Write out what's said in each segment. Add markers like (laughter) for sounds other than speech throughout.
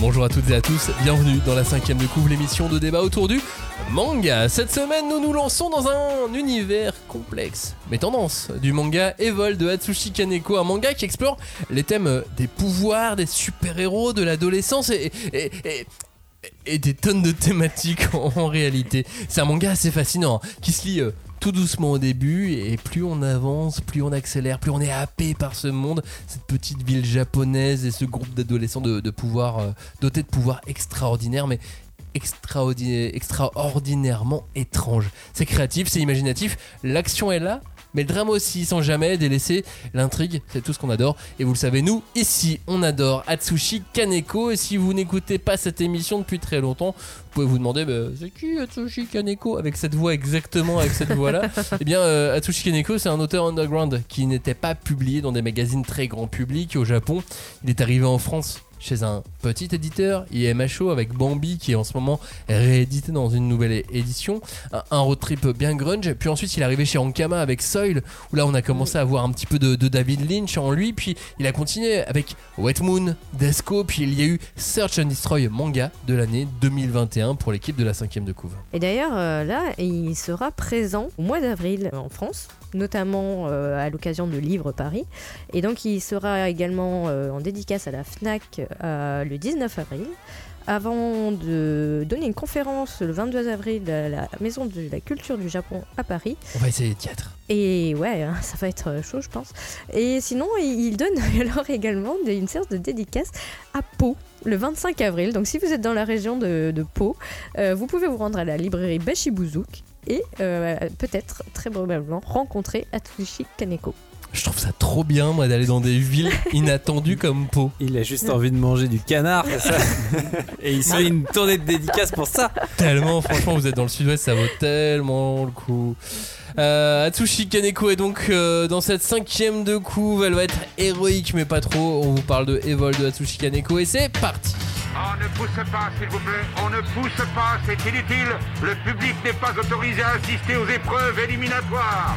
Bonjour à toutes et à tous, bienvenue dans la cinquième de couvre, l'émission de débat autour du manga. Cette semaine, nous nous lançons dans un univers complexe, mais tendance, du manga Evol de Hatsushi Kaneko, un manga qui explore les thèmes des pouvoirs, des super-héros, de l'adolescence et, des tonnes de thématiques en, en réalité. C'est un manga assez fascinant, hein, qui se lit euh, tout doucement au début, et plus on avance, plus on accélère, plus on est happé par ce monde, cette petite ville japonaise et ce groupe d'adolescents de, pouvoirs, euh, dotés de pouvoirs extraordinaires, mais extraordinaire- extraordinairement étranges. C'est créatif, c'est imaginatif, l'action est là. Mais le drame aussi, sans jamais délaisser l'intrigue, c'est tout ce qu'on adore. Et vous le savez, nous, ici, on adore Atsushi Kaneko. Et si vous n'écoutez pas cette émission depuis très longtemps, vous pouvez vous demander bah, c'est qui Atsushi Kaneko Avec cette voix exactement, avec cette voix-là. (laughs) Eh bien, euh, Atsushi Kaneko, c'est un auteur underground qui n'était pas publié dans des magazines très grand public au Japon. Il est arrivé en France chez un petit éditeur, IMHO, avec Bambi, qui est en ce moment réédité dans une nouvelle édition. Un, road trip bien grunge. Puis ensuite, il est arrivé chez Ankama avec Soil, où là, on a commencé à voir un petit peu de, David Lynch en lui. Puis il a continué avec Wet Moon, Desco. Puis il y a eu Search and Destroy manga de l'année 2021 pour l'équipe de la 5ème de couve. Et d'ailleurs, euh, là, il sera présent au mois d'avril en France, notamment euh, à l'occasion de Livre Paris. Et donc, il sera également euh, en dédicace à la FNAC le 19 avril. Avant de donner une conférence le 22 avril à la Maison de la Culture du Japon à Paris. On va essayer le théâtre. Et ouais, hein, ça va être chaud, je pense. Et sinon, il donne (laughs) alors également une séance de dédicace à Pau le 25 avril. Donc, si vous êtes dans la région de, de Pau, euh, vous pouvez vous rendre à la librairie Bashibuzuk et euh, peut-être, très probablement, rencontrer Atsushi Kaneko. Je trouve ça trop bien, moi, d'aller dans des villes (laughs) inattendues comme Pau. Il a juste envie de manger du canard, c'est ça (laughs) Et il se fait une tournée de dédicace pour ça. Tellement, franchement, vous êtes dans le sud-ouest, ça vaut tellement le coup. Euh, Atsushi Kaneko est donc euh, dans cette cinquième de couve. Elle va être héroïque, mais pas trop. On vous parle de Evol de Atsushi Kaneko et c'est parti. On ne pousse pas, s'il vous plaît. On ne pousse pas, c'est inutile. Le public n'est pas autorisé à assister aux épreuves éliminatoires.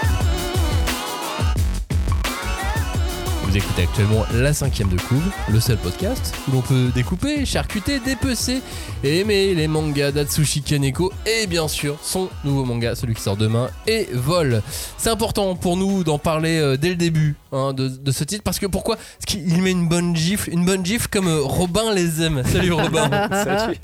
Vous écoutez actuellement la cinquième de couve, le seul podcast où l'on peut découper, charcuter, dépecer et aimer les mangas d'Atsushi Kaneko et bien sûr son nouveau manga, celui qui sort demain, et Vol. C'est important pour nous d'en parler euh, dès le début hein, de, de ce titre parce que pourquoi Parce qu'il met une bonne gifle, une bonne gifle comme euh, Robin les aime. Salut Robin. (laughs) Salut.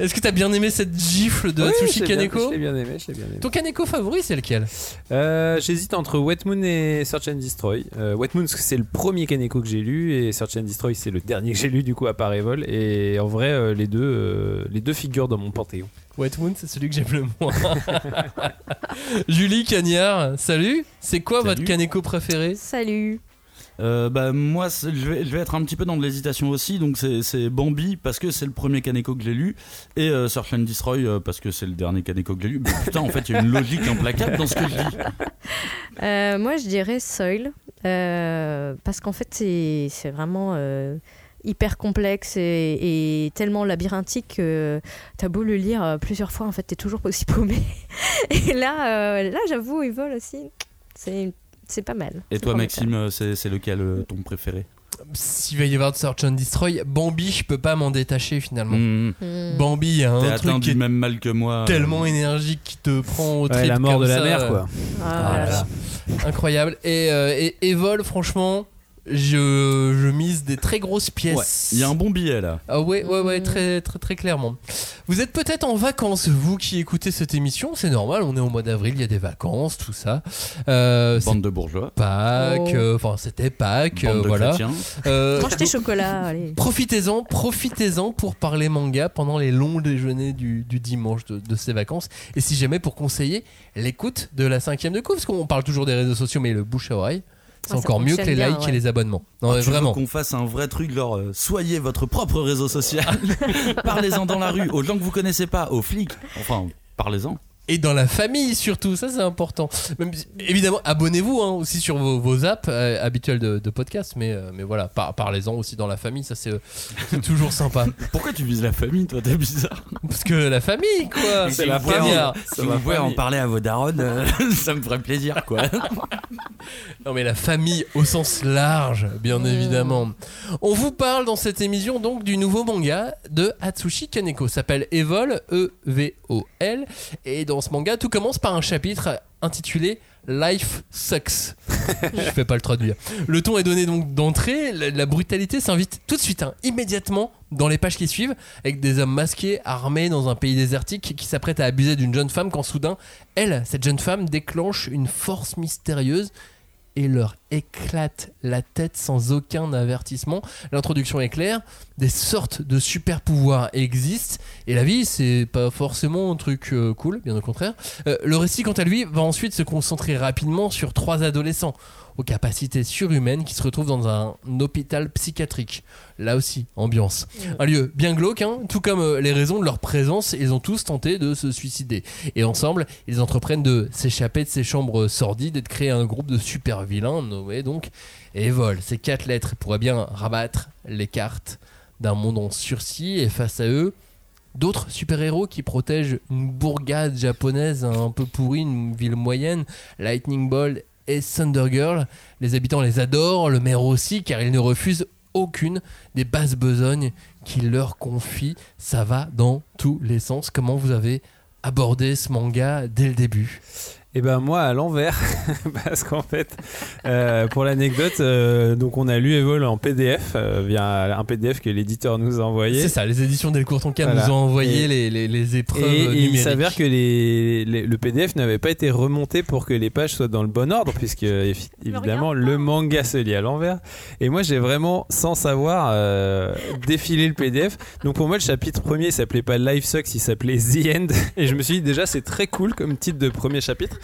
Est-ce que t'as bien aimé cette gifle de Oui, Atsushi l'ai bien- Kaneko Je l'ai bien aimé, je l'ai bien aimé. Ton Kaneko favori c'est lequel? Euh, J'hésite entre Wet Moon et Search and Destroy. Euh, Wet Moon, parce que c'est le premier Kaneko que j'ai lu, et Search and Destroy, c'est le dernier que j'ai lu du coup à part Evol. Et en vrai, euh, les, deux, euh, les deux figurent dans mon panthéon. Wet Moon, c'est celui que j'aime le moins. (laughs) Julie Cagnard, salut. C'est quoi Salut. votre Kaneko préféré Salut Euh, bah moi c'est- je vais, je vais être un petit peu dans de l'hésitation aussi donc c'est Bambi parce que c'est le premier Kaneko que j'ai lu et euh, Search and Destroy euh, parce que c'est le dernier Kaneko que j'ai lu mais putain en fait il y a une logique implacable dans ce que je dis (laughs) Euh, moi, je dirais Soil, euh, parce qu'en fait, c'est c'est vraiment euh, hyper complexe et, et tellement labyrinthique que t'as beau le lire euh, plusieurs fois, en fait, t'es toujours aussi paumé. (laughs) Et là, euh, là j'avoue, il vole aussi. C'est c'est pas mal. et toi. Maxime euh, c'est c'est lequel ton préféré? S'il va y avoir de Search and Destroy, Bambi, je peux pas m'en détacher finalement. Mmh. Bambi, il y a T'es un truc qui est même mal que moi tellement énergique qui te prend au Ouais, trip la mort comme de la mer, quoi. Ah, ah voilà. là là. Incroyable. Et, euh, et, et Vol, franchement, je, je mise des très grosses pièces. Ouais, il y a un bon billet là Ah ouais, ouais, ouais, très, très, très clairement. Vous êtes peut-être en vacances, vous qui écoutez cette émission, c'est normal, on est au mois d'avril, il y a des vacances, tout ça. Euh, bande de bourgeois Pâques, Oh. euh, enfin c'était Pâques, bande euh, de voilà. chrétiens Mange tes chocolats, (laughs) allez. Profitez-en, profitez-en pour parler manga pendant les longs déjeuners du, du dimanche de, de ces vacances. Et si jamais pour conseiller l'écoute de la cinquième de coup, parce qu'on parle toujours des réseaux sociaux, mais le bouche à oreille, c'est Ah, encore mieux que les bien, likes et les abonnements. Non, mais Tu veux vraiment. qu'on fasse un vrai truc, genre euh, soyez votre propre réseau social. (laughs) Parlez-en dans la rue, aux gens que vous connaissez pas, aux flics. Enfin, parlez-en. Et dans la famille surtout, ça c'est important. Même, évidemment, abonnez-vous hein, aussi sur vos, vos apps euh, habituelles de, de podcast, mais, euh, mais voilà, par- parlez-en aussi dans la famille, ça c'est euh, (laughs) toujours sympa. Pourquoi tu vises la famille, toi? T'es bizarre. Parce que la famille, quoi, C'est la Caviar. Si vous pouvez en parler à vos darons, euh, (laughs) ça me ferait plaisir, quoi. (laughs) Non mais la famille au sens large, bien évidemment. On vous parle dans cette émission donc du nouveau manga de Atsushi Kaneko. S'appelle Evol, E-V-O-L. Et dans ce manga, tout commence par un chapitre intitulé Life Sucks. (laughs) Je fais pas le traduire. Le ton est donné donc d'entrée. La, la brutalité s'invite tout de suite, hein, immédiatement, dans les pages qui suivent, avec des hommes masqués, armés dans un pays désertique, qui s'apprêtent à abuser d'une jeune femme quand soudain, elle, cette jeune femme, déclenche une force mystérieuse et leur éclate la tête sans aucun avertissement. L'introduction est claire, des sortes de super pouvoirs existent et la vie c'est pas forcément un truc euh, cool, bien au contraire. Euh, le récit quant à lui va ensuite se concentrer rapidement sur trois adolescents aux capacités surhumaines qui se retrouvent dans un hôpital psychiatrique. Là aussi, ambiance. Un lieu bien glauque, hein, tout comme euh, les raisons de leur présence, ils ont tous tenté de se suicider. Et ensemble, ils entreprennent de s'échapper de ces chambres sordides et de créer un groupe de super vilains nommé donc Evol. Ces quatre lettres pourraient bien rabattre les cartes d'un monde en sursis et face à eux, d'autres super-héros qui protègent une bourgade japonaise un peu pourrie, une ville moyenne, Lightning Ball et Thunder Girl. Les habitants les adorent, le maire aussi, car il ne refuse aucune des basses besognes qu'il leur confie. Ça va dans tous les sens. Comment vous avez abordé ce manga dès le début? Et ben moi à l'envers, (laughs) parce qu'en fait, euh, pour l'anecdote, euh, donc on a lu Evol en PDF euh, via un PDF que l'éditeur nous a envoyé. C'est ça, les éditions Delcourt Tonka Voilà. nous ont envoyé Et- les, les- les épreuves Et, et il s'avère que les, les- le PDF n'avait pas été remonté pour que les pages soient dans le bon ordre, puisque évi- évidemment le manga se lit à l'envers. Et moi j'ai vraiment, sans savoir, euh, défilé le PDF. Donc pour moi le chapitre premier il s'appelait pas Life Sucks, il s'appelait The End. Et je me suis dit déjà c'est très cool comme titre de premier chapitre.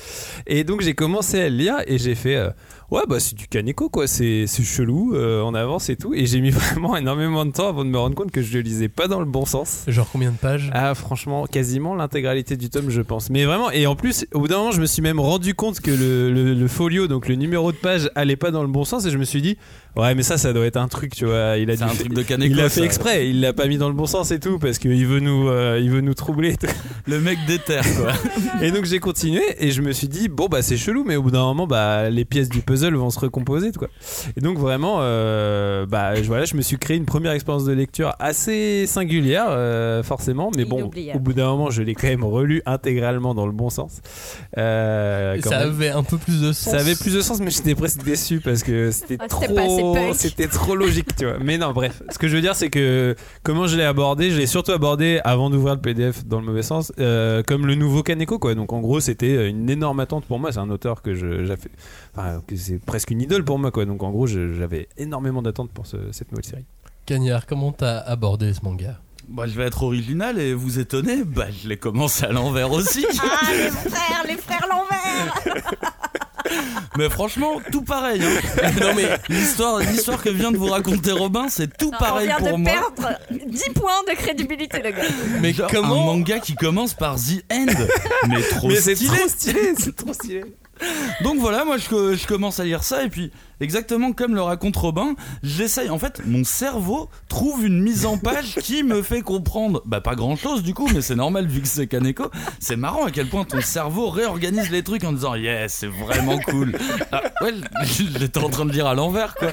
Et donc j'ai commencé à le lire et j'ai fait... Ouais, bah c'est du Kaneko quoi, c'est c'est chelou, euh, on avance et tout. Et j'ai mis (laughs) vraiment énormément de temps avant de me rendre compte que je le lisais pas dans le bon sens. Genre combien de pages? Ah, franchement, quasiment l'intégralité du tome, je pense. Mais vraiment, et en plus, au bout d'un moment, je me suis même rendu compte que le, le- le folio, donc le numéro de page, allait pas dans le bon sens. Et je me suis dit, ouais, mais ça, ça doit être un truc, tu vois. Il a dû un truc de Kaneko, Il a fait exprès, il l'a pas mis dans le bon sens et tout, parce qu'il veut nous, euh, il veut nous troubler. (laughs) Le mec déterre, quoi. Et donc j'ai continué et je me suis dit bon bah c'est chelou mais au bout d'un moment bah les pièces du puzzle vont se recomposer quoi. Et donc vraiment euh, bah je- voilà je me suis créé une première expérience de lecture assez singulière euh, forcément mais bon au bout d'un moment je l'ai quand même relu intégralement dans le bon sens. Euh, quand Ça même. avait un peu plus de sens. Ça avait plus de sens, mais j'étais presque déçu parce que c'était Ah, trop, c'était trop logique, tu vois. Mais non, bref. Ce que je veux dire, c'est que comment je l'ai abordé, je l'ai surtout abordé avant d'ouvrir le PDF dans le mauvais sens, euh, comme le nouveau Kaneko, quoi. Donc en gros, c'était une énorme attente pour moi. C'est un auteur que je, j'avais, enfin, c'est presque une idole pour moi, quoi. Donc en gros, j'avais énormément d'attentes pour ce- cette nouvelle série. Cagnard, comment t'as abordé ce manga? Bah, je vais être original et vous étonner. Bah, je l'ai commencé à l'envers aussi. Ah, les frères, les frères l'envers (laughs) mais franchement, tout pareil. hein. (laughs) non mais l'histoire, l'histoire que vient de vous raconter Robin, c'est tout pareil On vient pour de moi. perdre 10 points de crédibilité, le gars. Mais Genre, comment un manga qui commence par The End (laughs) Mais trop Mais c'est stylé. trop stylé, c'est trop stylé. Donc voilà, moi je, commence à lire ça et puis exactement comme le raconte Robin, j'essaye. En fait, mon cerveau trouve une mise en page qui me fait comprendre, bah pas grand chose du coup, mais c'est normal vu que c'est Kaneko. C'est marrant à quel point ton cerveau réorganise les trucs en disant yes, c'est vraiment cool. Ah, ouais, j'étais en train de lire à l'envers quoi.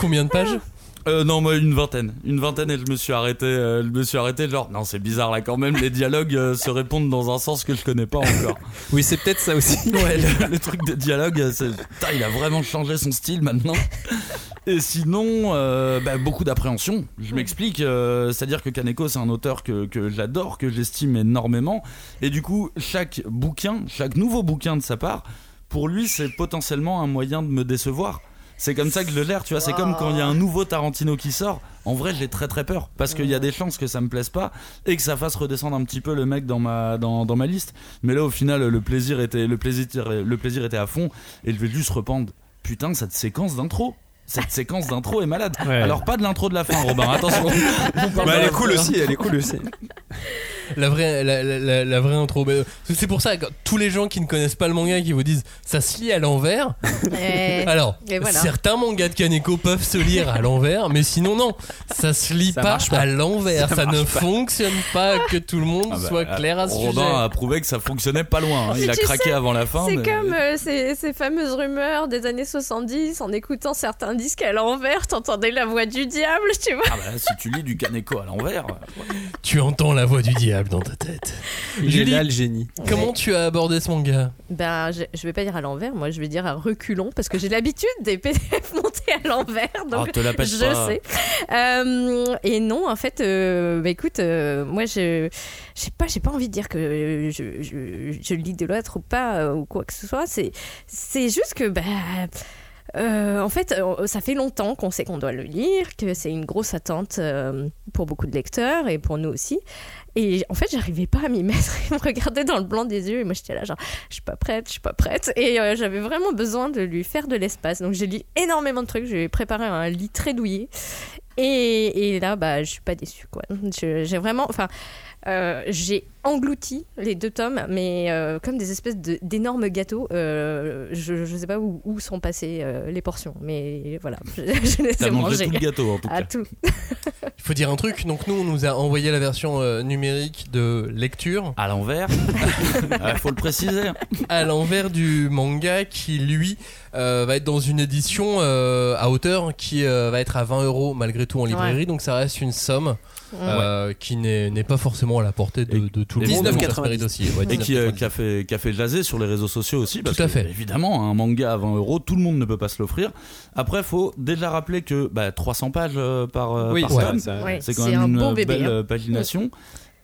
Combien de pages? Euh, non, moi une vingtaine, une vingtaine et je me suis arrêté, euh, je me suis arrêté genre non c'est bizarre là quand même les dialogues euh, se répondent dans un sens que je connais pas encore. (laughs) Oui, c'est peut-être ça aussi. (laughs) Ouais, le, le truc de dialogue, euh, c'est- putain, il a vraiment changé son style maintenant. (laughs) Et sinon, bah, beaucoup d'appréhension. Je m'explique, c'est-à-dire que Kaneko, c'est un auteur que, que j'adore, que j'estime énormément. Et du coup, chaque bouquin, chaque nouveau bouquin de sa part, pour lui, c'est potentiellement un moyen de me décevoir. C'est comme ça que je le l'air, tu vois. C'est comme quand il y a un nouveau Tarantino qui sort. En vrai, j'ai très très peur parce qu'il y a des chances que ça me plaise pas et que ça fasse redescendre un petit peu le mec dans ma dans, dans ma liste. Mais là, au final, le plaisir était le plaisir le plaisir était à fond et je vais juste rependre. Putain, cette séquence d'intro. Cette séquence d'intro est malade. Ouais. Alors pas de l'intro de la fin, Robin. Attention. (laughs) Bah, elle est cool aussi, elle est cool aussi. La vraie, la, la- vraie intro. Euh, C'est pour ça que tous les gens qui ne connaissent pas le manga qui vous disent ça se lit à l'envers. Et- Alors, et voilà. certains mangas de Kaneko peuvent se lire à l'envers, mais sinon non, ça se lit Ça pas, à l'envers. Ça, Ça ne pas. fonctionne pas. Que tout le monde Ah bah, soit clair à ce Robin sujet. a prouvé que ça fonctionnait pas loin. hein. Il a craqué sais, avant la fin. C'est mais- comme euh, ces, ces fameuses rumeurs des années 70, en écoutant certains disques à l'envers, t'entendais la voix du diable, tu vois. Ah bah, si tu lis du Kaneko à l'envers. Tu entends la voix du diable dans ta tête. Il est Julie, là le génie. comment tu as abordé ce manga Ben, je, je vais pas dire à l'envers, moi je vais dire à reculons, parce que j'ai l'habitude des PDF (laughs) montés à l'envers, donc Ah, te la pète je pas. sais. Euh, et non, en fait, euh, bah, écoute, euh, moi je j'ai pas, j'ai pas envie de dire que je, je, je lis de l'autre ou pas, ou quoi que ce soit. C'est c'est juste que, bah. Euh, en fait, euh, ça fait longtemps qu'on sait qu'on doit le lire, que c'est une grosse attente euh, pour beaucoup de lecteurs et pour nous aussi. Et en fait, j'arrivais pas à m'y (laughs) mettre. Il me regardait dans le blanc des yeux et moi j'étais là, genre, je suis pas prête, je suis pas prête. Et j'avais vraiment besoin de lui faire de l'espace. Donc j'ai lu énormément de trucs. J'ai préparé un lit très douillet. Et, et là, bah, je suis pas déçue, quoi. J'ai vraiment, enfin, euh, j'ai englouti les deux tomes, mais euh, comme des espèces de- d'énormes gâteaux. Euh, je, je sais pas où, où sont passées euh, les portions, mais voilà, je, (laughs) je les ai T'as mangé mangées. tout le gâteau en tout Ah, cas. tout. (laughs) Il faut dire un truc. Donc nous, on nous a envoyé la version euh, numérique de lecture À l'envers. Il (laughs) faut le préciser. à l'envers du manga qui lui euh, va être dans une édition euh, à hauteur qui euh, va être à 20 euros malgré tout en librairie. Donc ça reste une somme euh, qui n'est pas forcément à la portée de, de tout le monde. donc ça 19,90. se mérite aussi. Ouais, Et qui, euh, 19,90. qui a fait, qui a fait jaser sur les réseaux sociaux aussi. Parce Tout à que, fait. Évidemment, un manga à 20 euros, tout le monde ne peut pas se l'offrir. Après, faut déjà rappeler que bah, 300 pages euh, par, Oui, par ouais, tome, ça- Ouais, c'est quand même un une bon bébé. belle hein. pagination.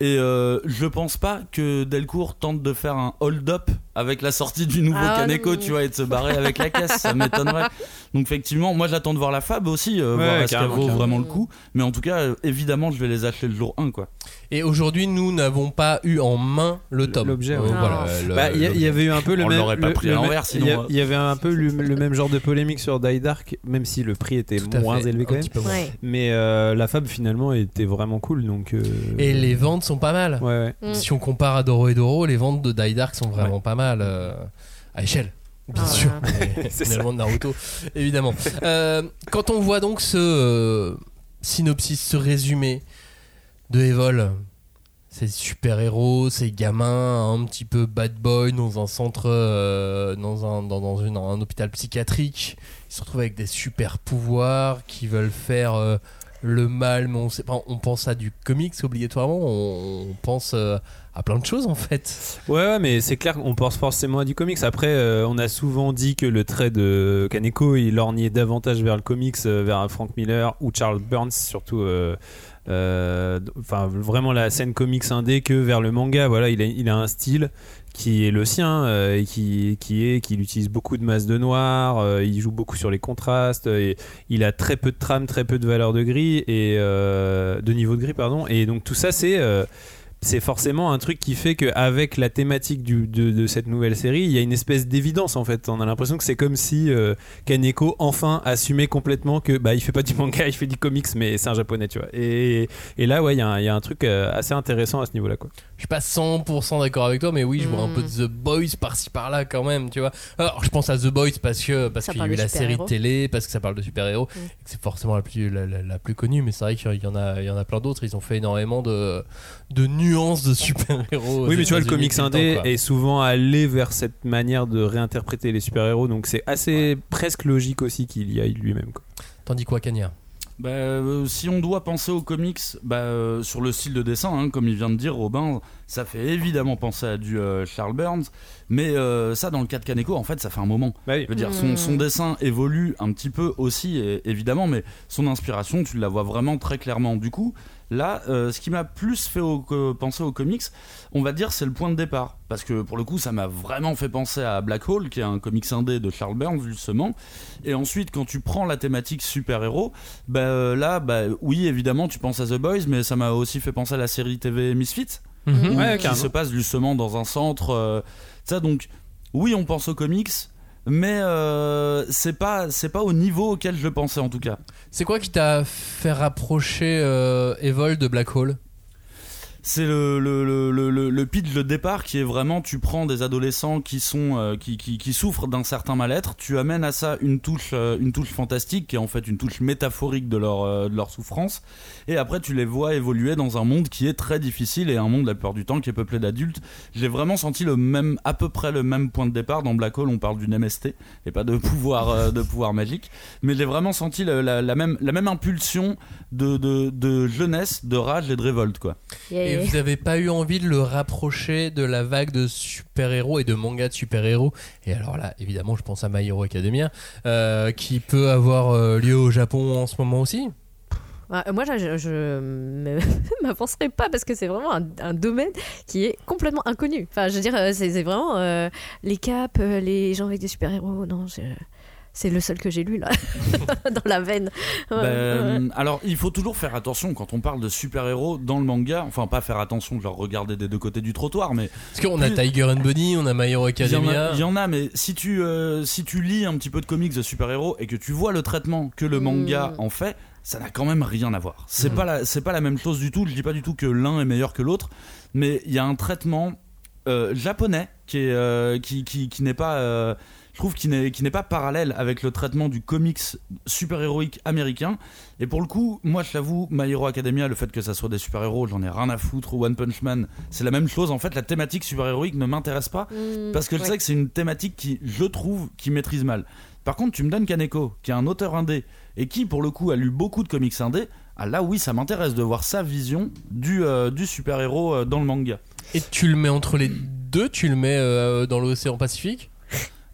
Et euh, je pense pas que Delcourt tente de faire un hold-up avec la sortie du nouveau Ah, Kaneko, tu vois, et de se barrer avec la caisse, ça m'étonnerait. Donc effectivement, moi j'attends de voir la fab aussi, euh, Ouais, voir est-ce qu'elle vaut carrément. vraiment le coup. Mais en tout cas, euh, évidemment, je vais les acheter le jour 1, quoi. Et aujourd'hui, nous n'avons pas eu en main le tome. L'objet, Euh, ouais. voilà, le- Bah, il y, avait eu un peu le On même. l'aurait pas le- pris l'envers, sinon, Il y, avait un peu le, le même genre de polémique sur Die Dark, même si le prix était Tout moins fait, élevé quand un même. petit peu moins. Ouais. Mais euh, la fab finalement était vraiment cool donc. euh, Et les ventes sont pas mal. Ouais, ouais. Mm. Si on compare à Doro et Doro, les ventes de Die Dark sont vraiment pas mal euh, à échelle. Bien Ah, sûr, (laughs) finalement de Naruto, évidemment. Euh, quand on voit donc ce euh, synopsis, ce résumé de Evol, ces super-héros, ces gamins un petit peu bad boy dans un centre, euh, dans, un, dans, dans une- un hôpital psychiatrique, ils se retrouvent avec des super-pouvoirs qui veulent faire euh, le mal, mais on, sait pas, on pense à du comics obligatoirement, on, pense euh, à plein de choses en fait. Ouais, mais c'est clair qu'on pense forcément à du comics. Après, on a souvent dit que le trait de Kaneko, il lorgnait davantage vers le comics, vers Frank Miller ou Charles Burns, surtout. Enfin, vraiment la scène comics indé que vers le manga. Voilà, il a, un style qui est le sien euh, et qui, qui est qu'il utilise beaucoup de masses de noir. euh, il joue beaucoup sur les contrastes. euh, et il a très peu de trame, très peu de valeur de gris et euh, de niveau de gris, pardon. Et donc tout ça, c'est euh, c'est forcément un truc qui fait qu'avec la thématique du, de, de cette nouvelle série, il y a une espèce d'évidence en fait. On a l'impression que c'est comme si euh, Kaneko enfin assumait complètement que bah il fait pas du manga, (laughs) il fait du comics, mais c'est un japonais, tu vois. Et, et là, ouais, il y, a un- il y a un truc euh, assez intéressant à ce niveau-là, quoi. Je suis pas 100% d'accord avec toi, mais oui, je vois un peu de The Boys par-ci par-là quand même, tu vois. Alors, je pense à The Boys parce que parce qu'il y a eu la série de télé, parce que ça parle de super-héros, Mm. et que c'est forcément la plus la, la- la plus connue, mais c'est vrai qu'il y en a il y en a plein d'autres. Ils ont fait énormément de de nuances de super-héros. Oui, mais tu vois, le comics temps, indé est souvent allé vers cette manière de réinterpréter les super-héros, donc c'est assez presque logique aussi qu'il y aille lui-même, quoi. Tandis quoi, Kenya? Bah, euh, si on doit penser aux comics, bah, euh, sur le style de dessin, hein, comme il vient de dire Robin, ça fait évidemment penser à du euh, Charles Burns, mais euh, ça dans le cas de Kaneko, en fait, ça fait un moment. Bah oui. Je veux dire, son, Mm. son dessin évolue un petit peu aussi, et- évidemment, mais son inspiration, tu la vois vraiment très clairement. Du coup, là, euh, ce qui m'a plus fait au- penser aux comics, on va dire, c'est le point de départ. Parce que pour le coup, ça m'a vraiment fait penser à Black Hole, qui est un comics indé de Charles Burns, justement. Et ensuite, quand tu prends la thématique super-héros, bah, euh, là, bah, oui, évidemment, tu penses à The Boys, mais ça m'a aussi fait penser à la série TV Misfits. Ouais, qui carrément. se passe justement dans un centre. euh, ça donc, oui, on pense aux comics, mais euh, c'est pas au niveau auquel je pensais en tout cas. C'est quoi qui t'a fait rapprocher euh, Evol de Black Hole? C'est le, le, le, le, le pitch de départ qui est vraiment tu prends des adolescents qui sont euh, qui, qui, qui souffrent d'un certain mal-être, tu amènes à ça une touche euh, une touche fantastique qui est en fait une touche métaphorique de leur euh, de leur souffrance et après tu les vois évoluer dans un monde qui est très difficile et un monde la plupart du temps qui est peuplé d'adultes. J'ai vraiment senti le même à peu près le même point de départ dans Black Hole, on parle d'une MST et pas de pouvoir de pouvoir magique, mais j'ai vraiment senti la, la, la même la même impulsion de, de, de jeunesse, de rage et de révolte quoi. Et vous avez pas eu envie de le rapprocher de la vague de super-héros et de mangas de super-héros Et alors là, évidemment, je pense à My Hero Academia, euh, qui peut avoir euh, lieu au Japon en ce moment aussi. Ouais, Moi, je, me- (laughs) m'avancerai pas parce que c'est vraiment un, un domaine qui est complètement inconnu. Enfin, je veux dire, euh, c'est vraiment euh, les caps, euh, les gens avec des super-héros. Non, je- c'est le seul que j'ai lu là, (laughs) dans la veine. Ouais. Ben, alors, il faut toujours faire attention quand on parle de super-héros dans le manga. Enfin, pas faire attention, genre regarder des deux côtés du trottoir, mais Parce qu'on a Tiger and Bunny, on a My Hero il y, en Academia. a, il y en a, mais si tu, euh, si tu lis un petit peu de comics de super-héros et que tu vois le traitement que le manga en fait, ça n'a quand même rien à voir. C'est Mm. pas la, c'est pas la même chose du tout. Je dis pas du tout que l'un est meilleur que l'autre, mais il y a un traitement euh, japonais qui est, euh, qui, qui, qui n'est pas, euh, trouve, qui n'est, qui n'est pas parallèle avec le traitement du comics super-héroïque américain. Et pour le coup, moi, je l'avoue, My Hero Academia, le fait que ça soit des super-héros, j'en ai rien à foutre. Ou One Punch Man, c'est la même chose. En fait, la thématique super-héroïque ne m'intéresse pas Mm, parce que je ouais. sais que c'est une thématique qui, je trouve, qui maîtrise mal. Par contre, tu me donnes Kaneko, qui est un auteur indé et qui, pour le coup, a lu beaucoup de comics indés. Ah là, oui, ça m'intéresse de voir sa vision du, euh, du super-héros euh, dans le manga. Et tu le mets entre les deux, tu le mets euh, dans l'océan Pacifique?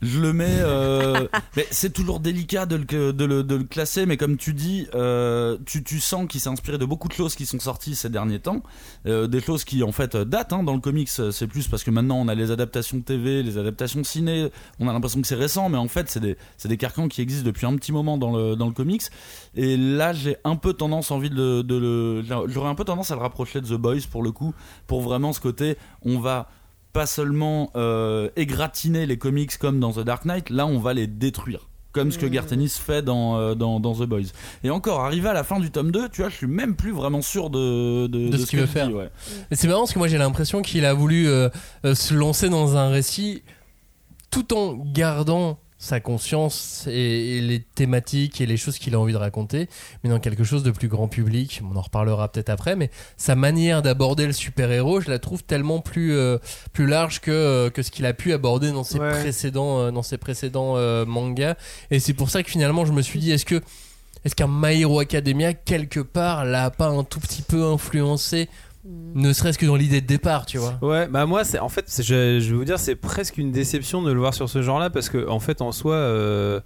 Je le mets. euh, (laughs) mais c'est toujours délicat de le, classer, mais comme tu dis, euh, tu, tu sens qu'il s'est inspiré de beaucoup de choses qui sont sorties ces derniers temps. Euh, des choses qui, en fait, datent hein, dans le comics. C'est plus parce que maintenant, on a les adaptations TV, les adaptations ciné. On a l'impression que c'est récent, mais en fait, c'est des, des carcans qui existent depuis un petit moment dans le, comics. Et là, j'ai un peu tendance envie de. J'aurais un peu tendance à le rapprocher de The Boys pour le coup, pour vraiment ce côté, on va pas seulement euh, égratigner les comics comme dans The Dark Knight, là on va les détruire. Comme ce que Gartenis fait dans, euh, dans, dans The Boys. Et encore, arrivé à la fin du tome 2, tu vois, je suis même plus vraiment sûr de, de, de ce qu'il veut faire. ouais. C'est marrant parce que moi j'ai l'impression qu'il a voulu euh, euh, se lancer dans un récit tout en gardant sa conscience et, et les thématiques et les choses qu'il a envie de raconter, mais dans quelque chose de plus grand public. On en reparlera peut-être après, mais sa manière d'aborder le super-héros, je la trouve tellement plus, euh, plus large que, euh, que ce qu'il a pu aborder dans ses Ouais. précédents, euh, dans ses précédents euh, mangas. Et c'est pour ça que finalement je me suis dit, est-ce que est-ce qu'un My Hero Academia, quelque part, l'a pas un tout petit peu influencé ne serait-ce que dans l'idée de départ, tu vois. Ouais, bah moi, c'est en fait, je, je vais vous dire, c'est presque une déception de le voir sur ce genre-là parce que, en fait, en soi, euh,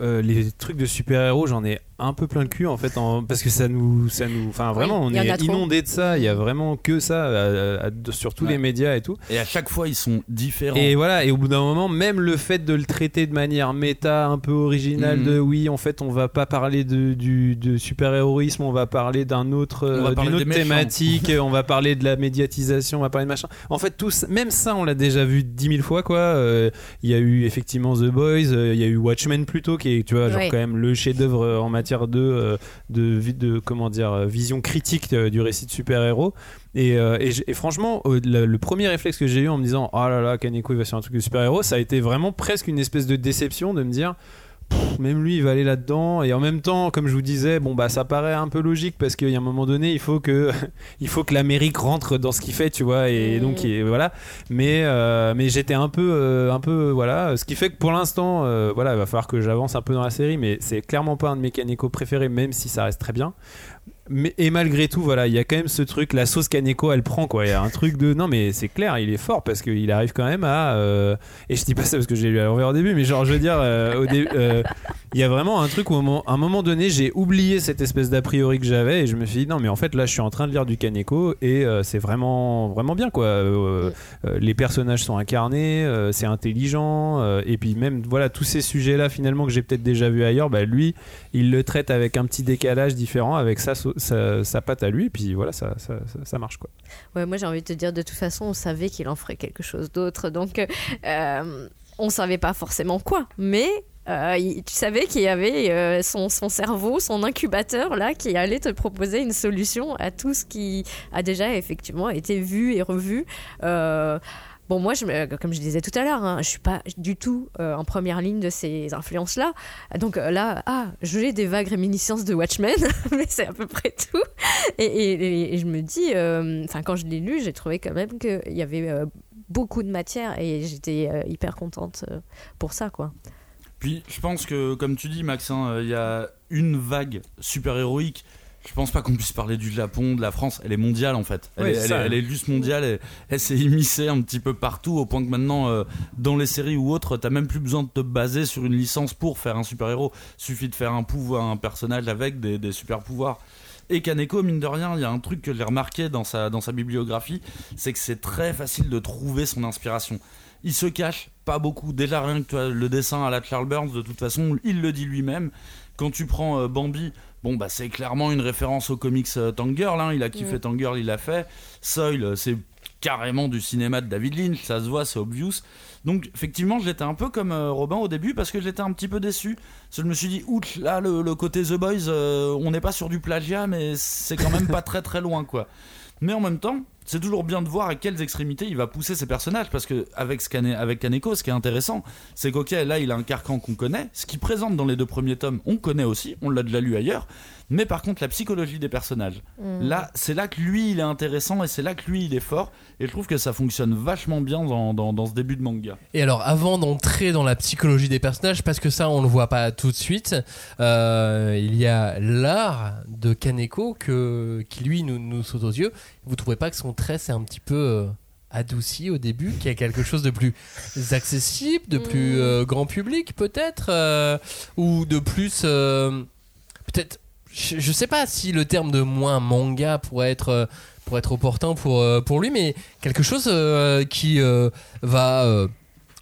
euh, les trucs de super-héros, j'en ai un peu plein le cul en fait, en- parce que ça nous, ça nous, enfin vraiment, on est inondé de ça. Il y a vraiment que ça à- à- à- sur tous Ouais. les médias et tout. Et à chaque fois, ils sont différents. Et voilà, et au bout d'un moment, même le fait de le traiter de manière méta, un peu originale, Mhm. de oui, en fait, on va pas parler de, du, de super-héroïsme, on va parler d'un autre, euh, d'une autre thématique, on va parler de la médiatisation, on va parler de machin. En fait, tout, ça- même ça, on l'a déjà vu dix mille fois, quoi. Euh, Il y a eu effectivement The Boys, euh, il y a eu Watchmen plutôt, qui est, tu vois, genre Ouais. quand même le chef-d'œuvre euh, en matière de, euh, de, comment dire, euh, vision critique euh, du récit de super-héros. Et, et, franchement, le, premier réflexe que j'ai eu en me disant Oh là là, Kaneko il va sur un truc de super-héros, ça a été vraiment presque une espèce de déception de me dire Pff, même lui il va aller là-dedans. Et en même temps comme je vous disais bon bah ça paraît un peu logique parce qu'il y a un moment donné il faut que (laughs) il faut que l'Amérique rentre dans ce qu'il fait tu vois et donc et voilà. Mais euh, mais j'étais un peu euh, un peu voilà. Ce qui fait que pour l'instant euh, voilà il va falloir que j'avance un peu dans la série mais c'est clairement pas un de mes Kaneko préférés même si ça reste très bien mais, et malgré tout, voilà, il y a quand même ce truc, la sauce Kaneko, elle prend quoi. Il y a un truc de non, mais c'est clair, il est fort parce qu'il arrive quand même à. euh, et je dis pas ça parce que j'ai lu à l'envers au début, mais genre, je veux dire, euh, euh, il y a vraiment un truc où, à un moment- donné, j'ai oublié cette espèce d'a priori que j'avais et je me suis dit non, mais en fait, là, je suis en train de lire du Kaneko et c'est vraiment, vraiment bien quoi. Les personnages sont incarnés, c'est intelligent, et puis même, voilà, tous ces sujets-là finalement que j'ai peut-être déjà vu ailleurs, bah lui, il le traite avec un petit décalage différent, avec sa, sau- sa, sa patte à lui, et puis voilà, ça, ça, ça- marche quoi. Ouais, moi j'ai envie de te dire, de toute façon, on savait qu'il en ferait quelque chose d'autre. Donc, euh, on savait pas forcément quoi. Mais euh, tu savais qu'il y avait euh, son, son cerveau, son incubateur là, qui allait te proposer une solution à tout ce qui a déjà effectivement été vu et revu. Euh, Bon, moi, me- comme je disais tout à l'heure, hein, je suis pas du tout euh, en première ligne de ces influences-là. Donc euh, là, ah, j'ai des vagues réminiscences de Watchmen, (laughs) mais c'est à peu près tout. Et, et- et je me dis, euh, quand je l'ai lu, j'ai trouvé quand même qu'il y avait euh, beaucoup de matière et j'étais euh, hyper contente euh, pour ça, quoi. Puis je pense que, comme tu dis, Max, hein, il y a une vague super-héroïque. Je pense pas qu'on puisse parler du Japon, de la France? Elle est mondiale en fait. Elle, est, elle ça. est- elle est juste mondiale. Elle, elle s'est immiscée un petit peu partout au point que maintenant, euh, dans les séries ou autres, t'as même plus besoin de te baser sur une licence pour faire un super-héros. Suffit de faire un pouvoir, un personnage avec des, des super-pouvoirs. Et Kaneko, mine de rien, il y a un truc que j'ai remarqué dans sa, dans sa bibliographie, c'est que c'est très facile de trouver son inspiration. Il se cache pas beaucoup. Déjà rien que toi, le dessin à la Charles Burns, de toute façon, il le dit lui-même. Quand tu prends euh, Bambi, bon bah c'est clairement une référence au comics euh, Tangirl. hein. Il a kiffé Ouais. Tangirl, il l'a fait. Soil, euh, c'est carrément du cinéma de David Lynch, ça se voit, c'est obvious. Donc effectivement, j'étais un peu comme euh, Robin au début parce que j'étais un petit peu déçu. Parce que je me suis dit, ouch, là le, le côté The Boys, euh, on n'est pas sur du plagiat, mais c'est quand même pas (laughs) très très loin quoi. Mais en même temps, c'est toujours bien de voir à quelles extrémités il va pousser ses personnages parce que avec, ce avec Kaneko, ce qui est intéressant, c'est qu'ok, là il a un carcan qu'on connaît, ce qu'il présente dans les deux premiers tomes, on connaît aussi, on l'a déjà lu ailleurs. Mais par contre, la psychologie des personnages, Mm. là, c'est là que lui il est intéressant et c'est là que lui il est fort. Et je trouve que ça fonctionne vachement bien dans, dans- dans ce début de manga. Et alors, avant d'entrer dans la psychologie des personnages, parce que ça, on le voit pas tout de suite, euh, il y a l'art de Kaneko que, qui, lui, nous, nous saute aux yeux. Vous trouvez pas que son trait, c'est un petit peu euh, adouci au début, qu'il y a quelque chose de plus accessible, de plus Mm. euh, grand public, peut-être, euh, ou de plus. euh, peut-être. Je, je sais pas si le terme de moins manga pourrait être. pourrait être opportun pour, pour lui, mais quelque chose qui va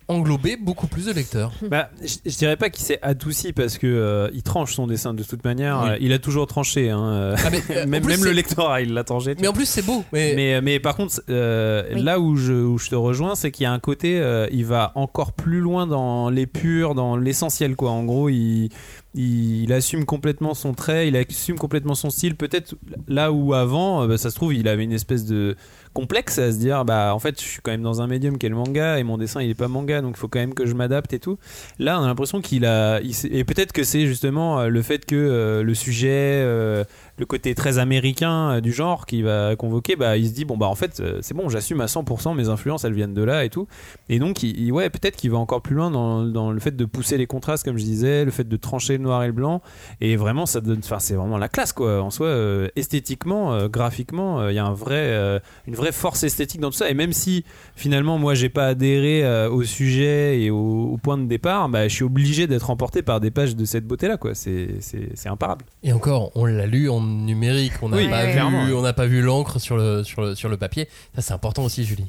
englober beaucoup plus de lecteurs. (laughs) Bah, je, je dirais pas qu'il s'est adouci parce que euh, il tranche son dessin de toute manière. Oui. Euh, Il a toujours tranché. hein, euh, Ah, mais, euh, (laughs) même plus, même le lectorat, il l'a tranché. Mais en plus, c'est beau. Mais, mais, mais par contre, euh, Oui. là où je, où je te rejoins, c'est qu'il y a un côté, euh, il va encore plus loin dans l'épure, dans l'essentiel, quoi. En gros, il, il, il assume complètement son trait, il assume complètement son style. Peut-être là où avant, bah, ça se trouve, il avait une espèce de complexe à se dire, bah en fait, je suis quand même dans un médium qui est le manga et mon dessin il est pas manga, donc il faut quand même que je m'adapte et tout. Là, on a l'impression qu'il a, et peut-être que c'est justement euh, le fait que euh, le sujet, euh, le côté très américain du genre qui va convoquer, bah il se dit bon bah en fait c'est bon, j'assume à 100% mes influences, elles viennent de là et tout. Et donc ouais peut-être qu'il va encore plus loin dans, dans le fait de pousser les contrastes comme je disais, le fait de trancher le noir et le blanc. Et vraiment ça donne, enfin c'est vraiment la classe quoi. En soi, esthétiquement, graphiquement, il y a un vrai, une vraie force esthétique dans tout ça. Et même si finalement moi j'ai pas adhéré euh, au sujet et au, au point de départ, bah je suis obligé d'être emporté par des pages de cette beauté là quoi. C'est c'est c'est imparable. Et encore, on l'a lu en numérique, on n'a Oui, pas, ouais, vu, clairement. on n'a pas vu l'encre sur le, sur, le, sur le papier. Ça, c'est important aussi, Julie.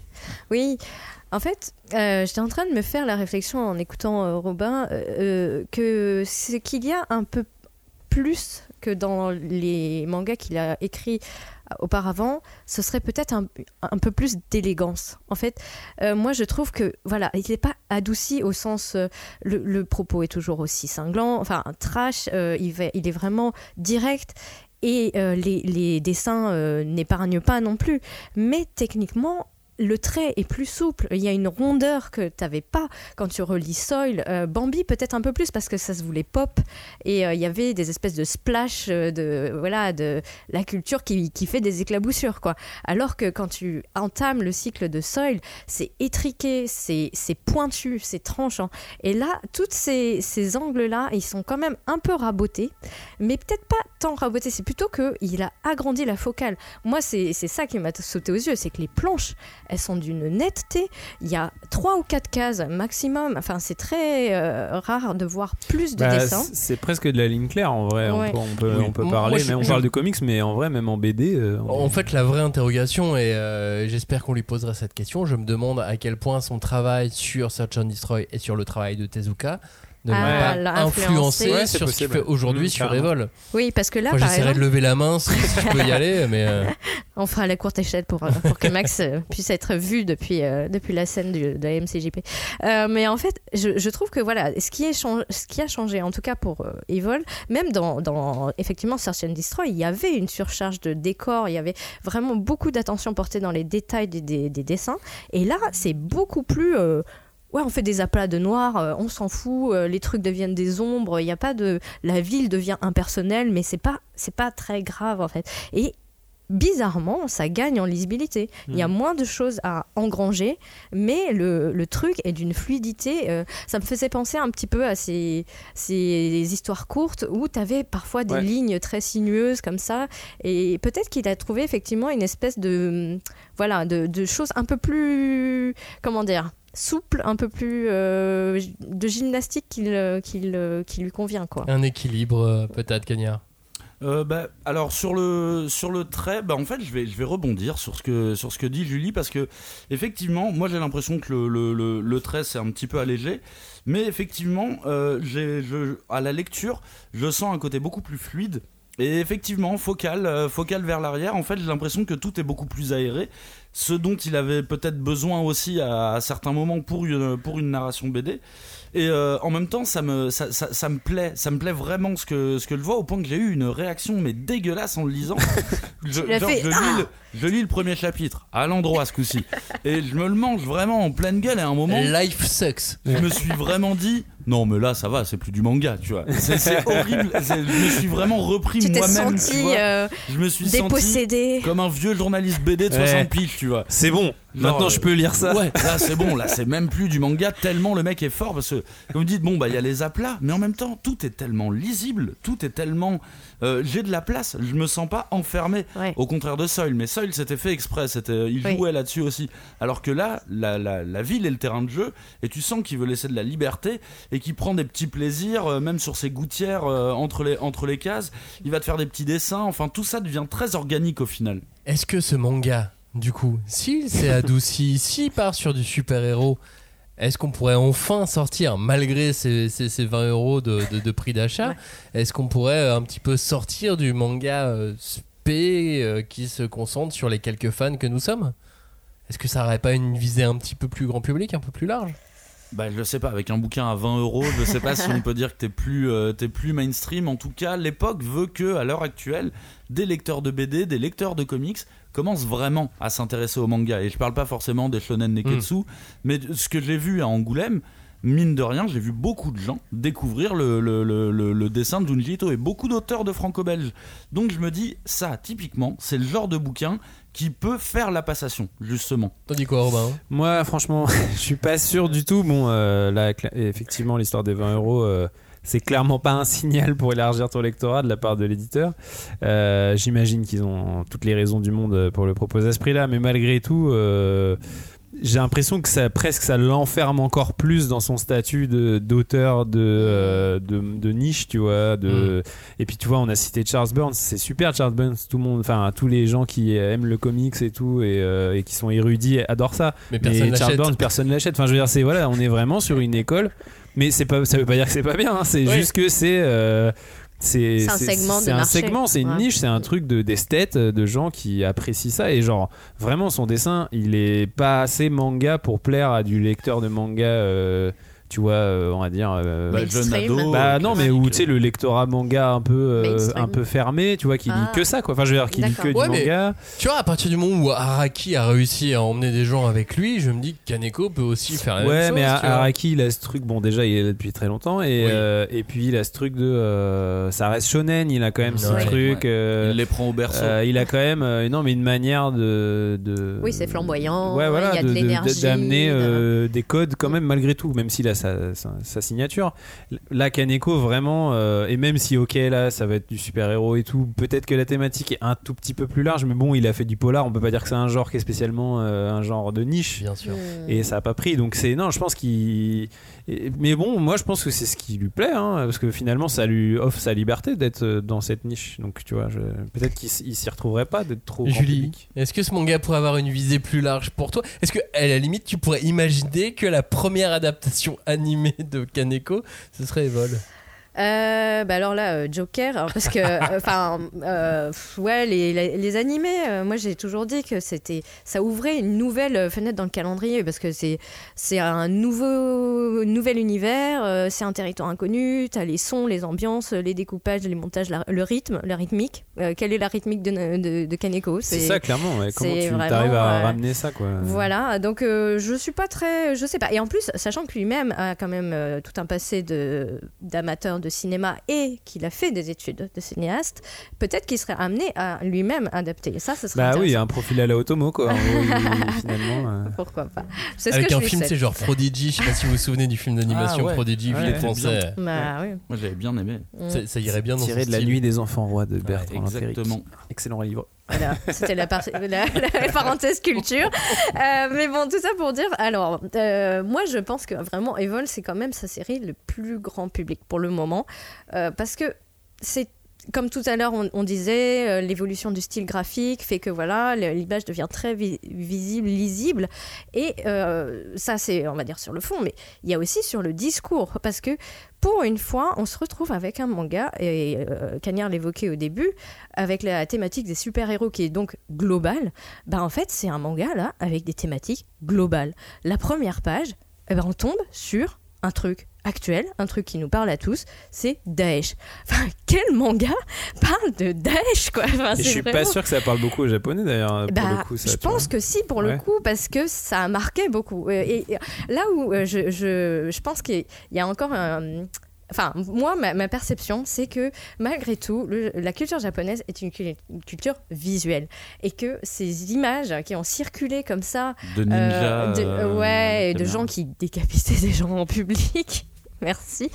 Oui, en fait, euh, j'étais en train de me faire la réflexion en écoutant euh, Robin euh, euh, que c'est qu'il y a un peu plus que dans les mangas qu'il a écrits auparavant, ce serait peut-être un, un peu plus d'élégance. En fait, euh, moi je trouve que voilà, il n'est pas adouci au sens euh, le, propos est toujours aussi cinglant, enfin trash, euh, il, il est vraiment direct et les, les dessins n'épargnent pas non plus. Mais techniquement, le trait est plus souple. Il y a une rondeur que tu n'avais pas quand tu relis Soil. Euh, Bambi, peut-être un peu plus parce que ça se voulait pop. Et euh, il y avait des espèces de splash euh, de, voilà, de la culture qui, qui fait des éclaboussures. Quoi. Alors que quand tu entames le cycle de Soil, c'est étriqué, c'est pointu, c'est tranchant. Et là, tous ces, ces angles-là, ils sont quand même un peu rabotés. Mais peut-être pas tant rabotés. C'est plutôt qu'il a agrandi la focale. Moi, c'est ça qui m'a sauté aux yeux. C'est que les planches, elles sont d'une netteté. Il y a trois ou quatre cases maximum. Enfin, c'est très euh, rare de voir plus de Bah, dessins. c'est presque de la ligne claire en vrai. Ouais. On peut, on peut, Oui. on peut Moi, parler, je- mais on je- parle de comics, mais en vrai, même en BD. euh, on- En fait, la vraie interrogation, et euh, j'espère qu'on lui posera cette question, je me demande à quel point son travail sur Search and Destroy et sur le travail de Tezuka de ne Ah, pas influencer influencé. Ouais, c'est sur ce qu'il fait aujourd'hui Mmh, sur carrément. Evol. Oui, parce que là, Moi, par j'essaierai exemple, de lever la main si, si je peux y aller, mais euh, (laughs) on fera la courte échelle pour, euh, pour que Max euh, puisse être vu depuis, euh, depuis la scène du- de la MCJP. Euh, mais en fait, je, je trouve que voilà, ce qui, est chan- ce qui a changé, en tout cas pour euh, Evol, même dans, dans effectivement Search and Destroy, il y avait une surcharge de décors, il y avait vraiment beaucoup d'attention portée dans les détails des, des- des dessins. Et là, c'est beaucoup plus. Ouais, on fait des aplats de noir, euh, on s'en fout, euh, les trucs deviennent des ombres, il y a pas de la ville devient impersonnelle, mais c'est pas c'est pas très grave en fait. Et bizarrement, ça gagne en lisibilité. Il y a moins de choses à engranger, mais le, le truc est d'une fluidité. euh, ça me faisait penser un petit peu à ces, ces histoires courtes où tu avais parfois des Ouais. lignes très sinueuses comme ça. Et peut-être qu'il a trouvé effectivement une espèce de, voilà, de, de choses un peu plus. Comment dire souple, un peu plus euh, de gymnastique qu'il euh, qu'il, euh, qui lui convient quoi. un équilibre peut-être. Euh, bah, alors sur le sur le trait, bah en fait je vais je vais rebondir sur ce que sur ce que dit Julie parce que effectivement moi j'ai l'impression que le, le, le, le trait c'est un petit peu allégé, mais effectivement euh, j'ai je à la lecture je sens un côté beaucoup plus fluide. Et effectivement, focal, euh, focal vers l'arrière, en fait, j'ai l'impression que tout est beaucoup plus aéré, ce dont il avait peut-être besoin aussi à, à certains moments pour une, pour une narration BD. Et euh, en même temps, ça me, ça, ça, ça me plaît, ça me plaît vraiment ce que, ce que je vois, au point que j'ai eu une réaction mais dégueulasse en le lisant. (laughs) je, Tu l'as genre, fait, je, lis Ah le, je lis le premier chapitre, à l'endroit ce coup-ci, et je me le mange vraiment en pleine gueule. Et à un moment, Life sucks. je me suis vraiment dit, non mais là ça va, c'est plus du manga, tu vois. C'est (laughs) horrible. Je me suis vraiment repris moi-même. tu senti vois. euh, Je me suis senti dépossédé. comme un vieux journaliste BD de Ouais. 60 piges, tu vois. C'est bon. Maintenant, je peux lire ça. Ouais, là c'est bon, là c'est même plus du manga tellement le mec est fort parce que comme vous dites bon bah il y a les aplats, mais en même temps tout est tellement lisible, tout est tellement euh, j'ai de la place, je me sens pas enfermé. Ouais. Au contraire de Soil, mais Soil c'était fait exprès, c'était il Oui. jouait là-dessus aussi. Alors que là la, la, la ville est le terrain de jeu et tu sens qu'il veut laisser de la liberté et qu'il prend des petits plaisirs euh, même sur ses gouttières euh, entre les entre les cases, il va te faire des petits dessins, enfin tout ça devient très organique au final. Est-ce que ce manga, du coup, s'il s'est adouci, (laughs) s'il part sur du super-héros, est-ce qu'on pourrait enfin sortir, malgré ces, ces- ces 20 euros de, de- de prix d'achat, Ouais. est-ce qu'on pourrait euh, un petit peu sortir du manga euh, spé euh, qui se concentre sur les quelques fans que nous sommes? Est-ce que ça n'aurait pas une visée un petit peu plus grand public, un peu plus large? Bah, je sais pas, avec un bouquin à 20 euros, je sais pas si on (laughs) peut dire que t'es plus, euh, t'es plus mainstream. En tout cas, l'époque veut que, à l'heure actuelle, des lecteurs de BD, des lecteurs de comics commencent vraiment à s'intéresser au manga. Et je parle pas forcément des shonen neketsu, mais de- ce que j'ai vu à Angoulême, mine de rien, j'ai vu beaucoup de gens découvrir le, le, le, le- le dessin de Junji Ito et beaucoup d'auteurs de franco-belge. Donc je me dis, ça, typiquement, c'est le genre de bouquin qui peut faire la passation, justement. T'en dis quoi, Robin? Moi, franchement, (laughs) je suis pas sûr du tout. Bon, euh, là, effectivement, l'histoire des 20 euros, euh, c'est clairement pas un signal pour élargir ton lectorat de la part de l'éditeur. Euh, J'imagine qu'ils ont toutes les raisons du monde pour le proposer à ce prix-là, mais malgré tout. euh, j'ai l'impression que ça presque ça l'enferme encore plus dans son statut d'auteur de, euh, de de niche tu vois de et puis tu vois on a cité Charles Burns c'est super Charles Burns tout le monde enfin tous les gens qui aiment le comics et tout et, euh, et qui sont érudits adorent ça Mais personne Charles l'achète. Burns personne l'achète enfin je veux dire c'est voilà on est vraiment sur une école mais c'est pas ça veut pas dire que c'est pas bien hein, c'est Ouais. juste que c'est euh, c'est C'est un segment de c'est un segment c'est une Ouais. niche c'est un truc de d'esthète de gens qui apprécient ça et genre vraiment son dessin il est pas assez manga pour plaire à du lecteur de manga euh, tu vois euh, on va dire euh, Bah, bah euh, non, mais où tu sais le lectorat manga un peu euh, un peu fermé, tu vois, qui lit Ah. que ça quoi. Enfin, je veux dire, qui lit que du Ouais, manga. Tu vois, à partir du moment où Araki a réussi à emmener des gens avec lui, je me dis que Kaneko peut aussi faire la Ouais, même chose. mais. Araki, il a ce truc. Bon, déjà, il est là depuis très longtemps, et Oui. euh, et puis il a ce truc de, euh, ça reste shonen. Il a quand même ce Ouais, truc. ouais. euh, Il les prend au berceau. euh, il a quand même, euh, non, mais une manière de, de Oui, c'est flamboyant, Ouais, voilà, il y a de de- l'énergie, d'amener de- euh, des codes quand même malgré tout, même s'il a sa, sa, sa signature. Là, Kaneko vraiment, euh, et même si ok là, ça va être du super héros et tout, peut-être que la thématique est un tout petit peu plus large, mais bon, il a fait du polar. On peut pas dire que c'est un genre qui est spécialement euh, un genre de niche. Bien sûr. Hmm. Et ça a pas pris, donc c'est non, je pense qu'il. Et- Mais bon, moi je pense que c'est ce qui lui plaît, hein, parce que finalement ça lui offre sa liberté d'être euh, dans cette niche. Donc tu vois, je- peut-être qu'il s'y retrouverait pas d'être trop. Julie, est-ce que ce manga pourrait avoir une visée plus large pour toi? Est-ce que, à la limite, tu pourrais imaginer que la première adaptation (laughs) animé de Kaneko, ce serait Evol? Euh, bah alors là, euh, Joker, alors parce que, (laughs) enfin, euh, ouais, les, les, les animés, euh, moi j'ai toujours dit que c'était, ça ouvrait une nouvelle fenêtre dans le calendrier parce que c'est, c'est un nouveau, nouvel univers, c'est un territoire inconnu, t'as les sons, les ambiances, les découpages, les montages, la- le rythme, la rythmique. Quelle est la rythmique de, de, de Kaneko? C'est ça, clairement. ouais. Comment tu vraiment, arrives à ramener ça, quoi Voilà, donc je suis pas très, je sais pas. Et en plus, sachant que lui-même a quand même tout un passé de d'amateur de cinéma et qu'il a fait des études de cinéaste, peut-être qu'il serait amené à lui-même adapter. Et ça, ce serait Bah oui, un profil à la Otomo, quoi. il- (laughs) finalement. euh. Pourquoi pas Avec que un je film, c'est genre Prodigy, je sais pas si vous vous souvenez du film d'animation Ah ouais. Prodigy, Ouais, film ouais, français. Bah oui. Moi j'avais bien aimé. Ça, ça irait bien dans Tiré de la nuit des enfants rois de Bertrand. Exactement. Excellent livre. Voilà, c'était la, par- la- la parenthèse culture. Euh, mais bon, tout ça pour dire, alors, euh, moi je pense que vraiment Evol, c'est quand même sa série le plus grand public pour le moment. Euh, parce que c'est. Comme tout à l'heure, on, disait, euh, l'évolution du style graphique fait que voilà, l'image devient très vi- visible, lisible. Et euh, ça, c'est, on va dire, sur le fond, mais il y a aussi sur le discours. Parce que pour une fois, on se retrouve avec un manga, et euh, Cagnard l'évoquait au début, avec la thématique des super-héros qui est donc globale, bah en fait c'est un manga là avec des thématiques globales. La première page, eh ben, on tombe sur un truc actuel, un truc qui nous parle à tous, c'est Daesh. Enfin, quel manga parle de Daesh quoi? Enfin, je suis pas sûr que ça parle beaucoup aux japonais d'ailleurs. Pour bah, le coup, ça, je pense que si pour le coup parce que ça a marqué beaucoup. Euh, Et, et là où euh, je, je, je pense qu'il y a encore un... Enfin, moi, ma, ma perception, c'est que malgré tout, le- la culture japonaise est une, cul- une culture visuelle. Et que ces images qui ont circulé comme ça, De ninja. euh, de, euh, ouais, de gens qui décapitaient des gens en public, (laughs) merci.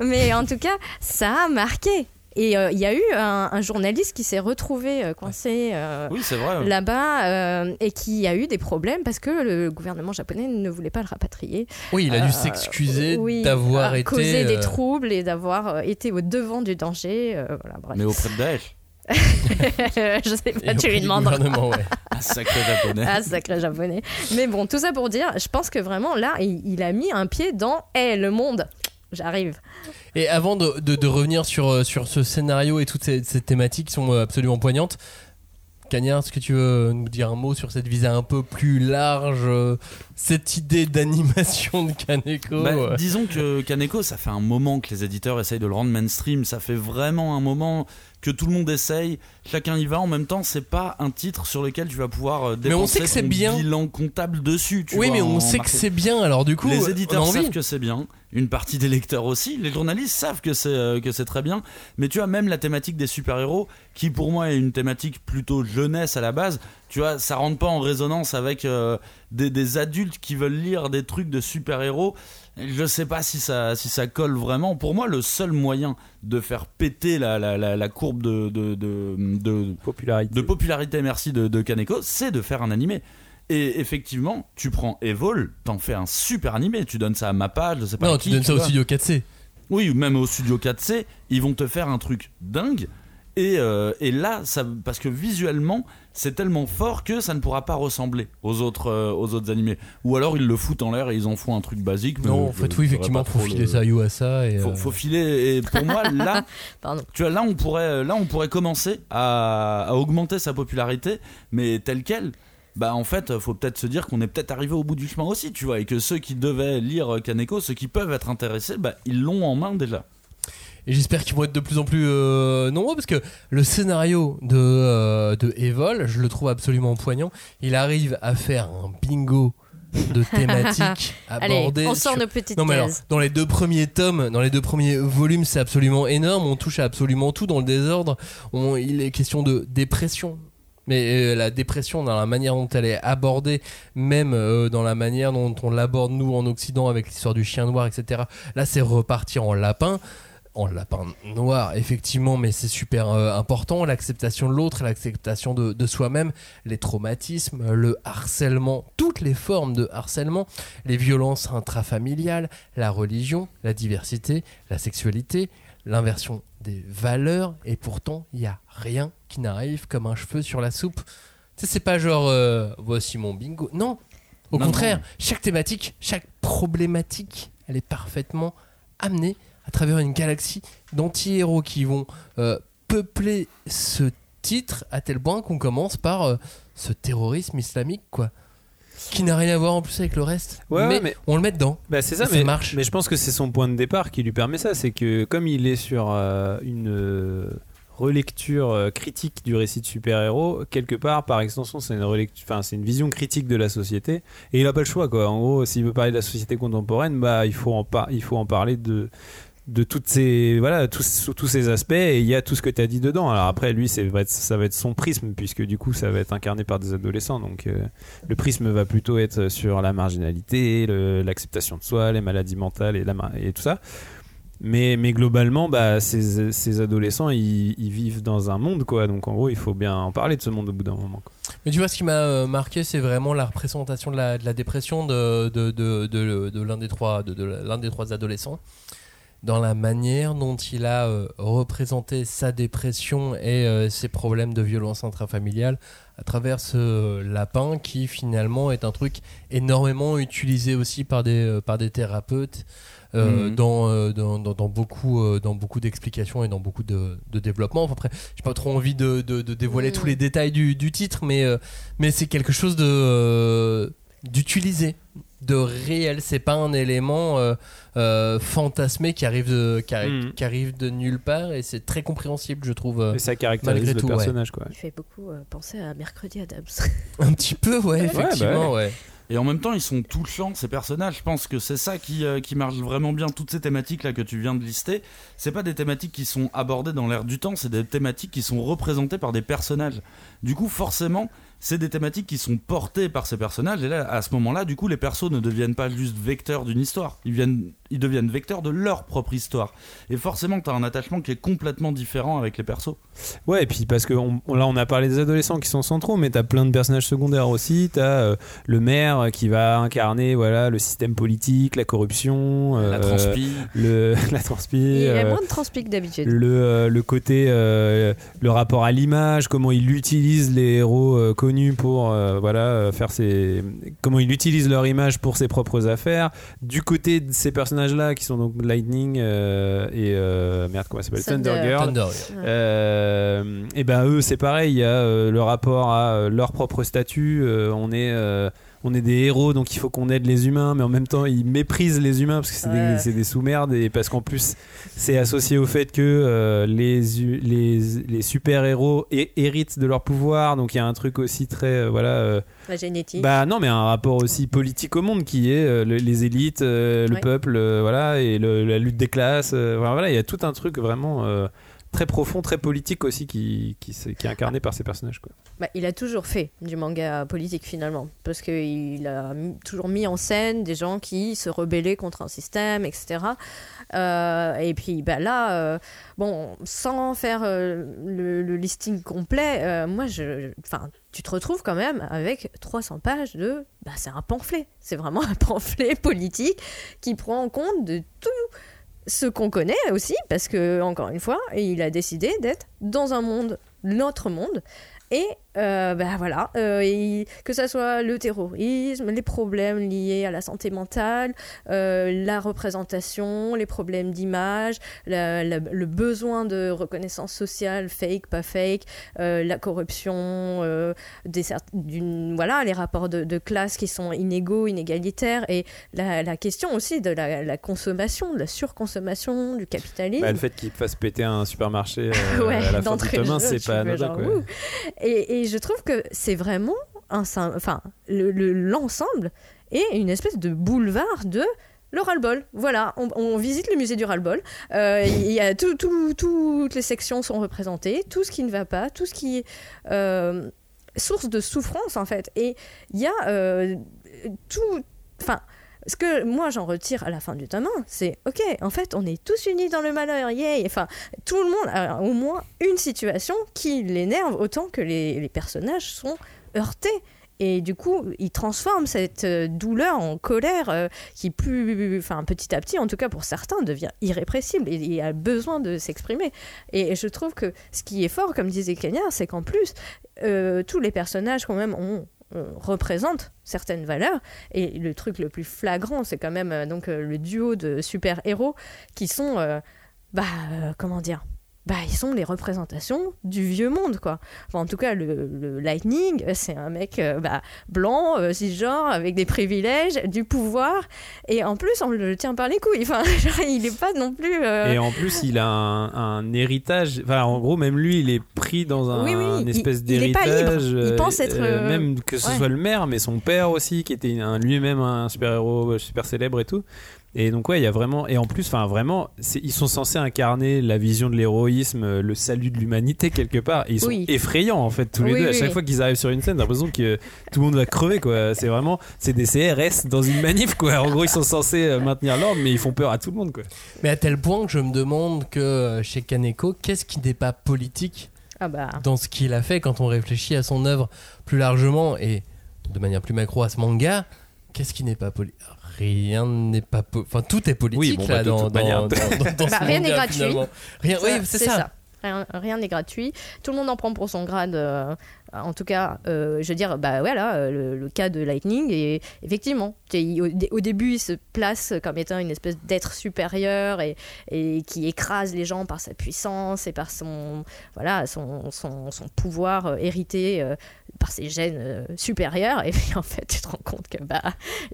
Mais en tout cas, ça a marqué. Et euh, il y a eu un, un journaliste qui s'est retrouvé euh, coincé euh, Oui, là-bas euh, et qui a eu des problèmes parce que le gouvernement japonais ne voulait pas le rapatrier. Oui, il a dû Euh, s'excuser oui, d'avoir été. causé des troubles et d'avoir été au devant du danger. euh, voilà, bref. Mais auprès de Daesh. (laughs) je sais et pas, tu lui demanderas. ouais. (laughs) Un sacré japonais. Ah, sacré japonais. Mais bon, tout ça pour dire, je pense que vraiment là, il, il a mis un pied dans Eh, le monde. J'arrive. Et avant de, de- de revenir sur, euh, sur ce scénario et toutes ces, ces thématiques qui sont euh, absolument poignantes, Cagnard, est-ce que tu veux nous dire un mot sur cette visée un peu plus large, euh, cette idée d'animation de Kaneko Bah, disons que Kaneko, ça fait un moment que les éditeurs essayent de le rendre mainstream. Ça fait vraiment un moment que tout le monde essaye. Chacun y va. En même temps, c'est pas un titre sur lequel tu vas pouvoir euh, Mais on dépenser sait que c'est ton bien. bilan comptable dessus. tu Oui, vois, mais on sait que c'est bien, alors du coup, les on a éditeurs envie. savent que c'est bien. Une partie des lecteurs aussi. Les journalistes savent que c'est euh, que c'est très bien. Mais tu vois, même la thématique des super-héros, qui pour moi est une thématique plutôt jeunesse à la base, tu vois, ça rentre pas en résonance avec euh, des, des adultes qui veulent lire des trucs de super-héros. Je sais pas si ça, si ça colle vraiment. Pour moi, le seul moyen de faire péter la, la, la, la courbe de, de, de, de, Popularité. de popularité, merci, de, de Kaneko, c'est de faire un animé. Et effectivement, tu prends Evol, t'en fais un super animé, tu donnes ça à Mappa, je sais pas Non, à tu qui, donnes ça au studio 4C. Oui, ou même au studio 4C, ils vont te faire un truc dingue. Et, euh, et là, ça, parce que visuellement, c'est tellement fort que ça ne pourra pas ressembler aux autres, euh, aux autres animés. Ou alors ils le foutent en l'air et ils en font un truc basique. mais Non, en fait, oui, effectivement, faut filer le- ça à. Et, faut, euh, faut filer et pour moi (laughs) là Pardon. tu vois là on pourrait là on pourrait commencer à, à augmenter sa popularité mais telle quelle bah en fait faut peut-être se dire qu'on est peut-être arrivé au bout du chemin aussi tu vois et que ceux qui devaient lire Kaneko ceux qui peuvent être intéressés bah ils l'ont en main déjà Et j'espère qu'ils vont être de plus en plus euh, nombreux parce que le scénario de, euh, de Evol, je le trouve absolument poignant. Il arrive à faire un bingo de (laughs) thématiques Allez, abordées. on sort sur- nos petites Non mais alors, dans les deux premiers tomes, dans les deux premiers volumes, c'est absolument énorme. On touche à absolument tout dans le désordre. On- il est question de dépression. Mais euh, la dépression, dans la manière dont elle est abordée, même euh, dans la manière dont on l'aborde nous en Occident avec l'histoire du chien noir, etc. Là, c'est repartir en lapin. En lapin noir, effectivement, mais c'est super euh, important. L'acceptation de l'autre, l'acceptation de, de soi-même, les traumatismes, le harcèlement, toutes les formes de harcèlement, les violences intrafamiliales, la religion, la diversité, la sexualité, l'inversion des valeurs, et pourtant, il n'y a rien qui n'arrive comme un cheveu sur la soupe. Tu sais, c'est pas genre, euh, voici mon bingo. Non, Au Non, contraire, non. chaque thématique, chaque problématique, elle est parfaitement amenée à travers une galaxie d'anti-héros qui vont euh, peupler ce titre à tel point qu'on commence par euh, ce terrorisme islamique, quoi. Qui n'a rien à voir en plus avec le reste. Ouais, mais, mais- on le met dedans. Bah c'est ça, Et ça mais, marche. mais je pense que c'est son point de départ qui lui permet ça. C'est que comme il est sur euh, une relecture critique du récit de super-héros, quelque part, par extension, c'est une, enfin, une vision critique de la société. Et il a pas le choix, quoi. En gros, s'il veut parler de la société contemporaine, bah, il, faut en par- il faut en parler de de toutes ces voilà tous tous ces aspects et il y a tout ce que tu as dit dedans alors après lui c'est va être- ça va être son prisme puisque du coup ça va être incarné par des adolescents donc euh, le prisme va plutôt être sur la marginalité, l'acceptation de soi, les maladies mentales et, la, et tout ça. Mais, mais globalement, bah, ces, ces adolescents, ils, vivent dans un monde, quoi. Donc en gros, il faut bien en parler de ce monde au bout d'un moment. Mais tu vois, ce qui m'a euh, marqué, c'est vraiment la représentation de la, de dépression de, de, de, l'un des, trois- de l'un des trois adolescents. Dans la manière dont il a euh, représenté sa dépression et euh, ses problèmes de violence intrafamiliale à travers ce euh, lapin qui finalement est un truc énormément utilisé aussi par des, par des thérapeutes euh, Mhm. dans, dans, dans, beaucoup, dans beaucoup d'explications et dans beaucoup de, de développement. Enfin, après, j'ai pas trop envie de, de, de dévoiler Mhm. tous les détails du, du titre, mais, mais c'est quelque chose de d'utilisé, de réel. C'est pas un élément euh, euh, fantasmé qui arrive de, qui arrive, qui arrive de nulle part et c'est très compréhensible, je trouve. euh, Et ça caractérise malgré le tout, ouais. personnage, quoi. Il fait beaucoup euh, penser à Mercredi Adams. (laughs) Un petit peu, ouais, effectivement, bah ouais. Et en même temps, ils sont touchants, ces personnages. Je pense que c'est ça qui, euh, qui marche vraiment bien. Toutes ces thématiques-là que tu viens de lister, c'est pas des thématiques qui sont abordées dans l'air du temps, c'est des thématiques qui sont représentées par des personnages. Du coup, forcément, c'est des thématiques qui sont portées par ces personnages. Et là, à ce moment-là, du coup, les persos ne deviennent pas juste vecteurs d'une histoire. Ils, viennent, ils deviennent vecteurs de leur propre histoire. Et forcément, t'as un attachement qui est complètement différent avec les persos. Ouais, et puis parce que on- là, on a parlé des adolescents qui sont centraux, mais t'as plein de personnages secondaires aussi. T'as euh, le maire qui va incarner voilà le système politique, la corruption, La euh, transpi. le (laughs) la transpi. Il y a euh, moins de transpi que d'habitude. le, euh, le côté euh, le rapport à l'image comment il utilise les héros pour euh, voilà euh, faire ses comment il utilise leur image pour ses propres affaires. Du côté de ces personnages là qui sont donc Lightning euh, et euh, merde comment ça s'appelle? Thunder. Thunder Girl. Thunder, euh, et ben eux c'est pareil il y a euh, le rapport à euh, leur propre statut euh, on est euh, on est des héros donc il faut qu'on aide les humains mais en même temps ils méprisent les humains parce que c'est Ouais. des, sous-merdes et parce qu'en plus c'est associé au fait que euh, les, les, les super-héros hé- héritent de leur pouvoir donc il y a un truc aussi très euh, voilà euh, La génétique. bah non mais un rapport aussi politique au monde qui est le- les élites le Ouais. peuple voilà et le- la lutte des classes voilà il y a tout un truc vraiment très profond très politique aussi qui, est incarné par ces personnages quoi. Bah, il a toujours fait du manga politique finalement, parce qu'il a toujours mis en scène des gens qui se rebellaient contre un système, etc. Euh, et puis bah, là, euh, bon, sans faire euh, le, listing complet, moi, je, tu te retrouves quand même avec 300 pages de, bah, c'est un pamphlet, c'est vraiment (laughs) un pamphlet politique qui prend en compte de tout ce qu'on connaît aussi, parce que encore une fois, il a décidé d'être dans un monde, notre monde. Et euh, bah voilà, euh, et que ça soit le terrorisme, les problèmes liés à la santé mentale, euh, la représentation, les problèmes d'image, le besoin de reconnaissance sociale, fake, pas fake, la corruption, des, voilà, les rapports de, de classe qui sont inégaux, inégalitaires, et la, la question aussi de la, la consommation, de la surconsommation, du capitalisme. Bah, le fait qu'il fasse péter un supermarché (laughs) Ouais, à la fin du c'est pas anodin genre, quoi. ouh. Et, et je trouve que c'est vraiment un, enfin, le- le- l'ensemble est une espèce de boulevard de le ras-le-bol. Voilà, on, visite le musée du ras-le-bol. Euh, toutes les sections sont représentées, tout ce qui ne va pas, tout ce qui est euh, source de souffrance en fait. Et il y a euh, tout, enfin. Ce que moi j'en retire à la fin du tome 1, c'est ok, en fait on est tous unis dans le malheur, yay! Enfin, tout le monde a au moins une situation qui l'énerve autant que les, personnages sont heurtés. Et du coup, il transforme cette euh, douleur en colère euh, qui, plus, enfin, petit à petit, en tout cas pour certains, devient irrépressible et il a besoin de s'exprimer. Et je trouve que ce qui est fort, comme disait Kenya, c'est qu'en plus, euh, tous les personnages, quand même, ont euh, représentent certaines valeurs. Et le truc le plus flagrant, c'est quand même euh, donc euh, le duo de super-héros qui sont, bah, comment dire bah, ils sont les représentations du vieux monde, quoi. Enfin, en tout cas, le, le Lightning, euh, c'est un mec euh, bah, blanc, euh, cisgenre, avec des privilèges, du pouvoir, et en plus, on le tient par les couilles. Enfin, (laughs) genre, il est pas non plus. euh, Et en plus, il a un, un héritage. Enfin, en gros, même lui, il est pris dans un Oui, oui, une il- espèce il d'héritage. libre. Il euh, pense être, même que ce ouais. soit le maire, mais son père aussi, qui était lui-même un super-héros super célèbre et tout. Et donc, ouais, il y a vraiment. Et en plus, enfin, vraiment, ils sont censés incarner la vision de l'héroïsme, euh, le salut de l'humanité, quelque part. Et ils sont Oui. effrayants, en fait, tous les Oui, deux. à chaque fois qu'ils arrivent sur une scène, j'ai l'impression que tout le monde va crever, quoi. C'est vraiment. C'est des CRS dans une manif, quoi. En gros, ils sont censés euh, maintenir l'ordre, mais ils font peur à tout le monde, quoi. Mais à tel point que je me demande que euh, chez Kaneko, qu'est-ce qui n'est pas politique Ah bah. dans ce qu'il a fait quand on réfléchit à son œuvre plus largement et de manière plus macro à ce manga Qu'est-ce qui n'est pas politique Rien n'est pas. po- Enfin, tout est politique Oui, bon, là bah, de dans, dans, dans- (laughs) dans- dans Bah, ce rien n'est gratuit. finalement. Rien, oui, c'est ça. Rien rien n'est gratuit. Tout le monde en prend pour son grade. euh, en tout cas, euh, je veux dire, bah voilà, euh, le, le cas de Lightning. Et effectivement, il- au, dé- au début, il se place comme étant une espèce d'être supérieur et, et qui écrase les gens par sa puissance et par son, voilà, son, son, son pouvoir euh, hérité euh, par ses gènes euh, supérieurs. Et puis en fait, tu te rends compte que bah,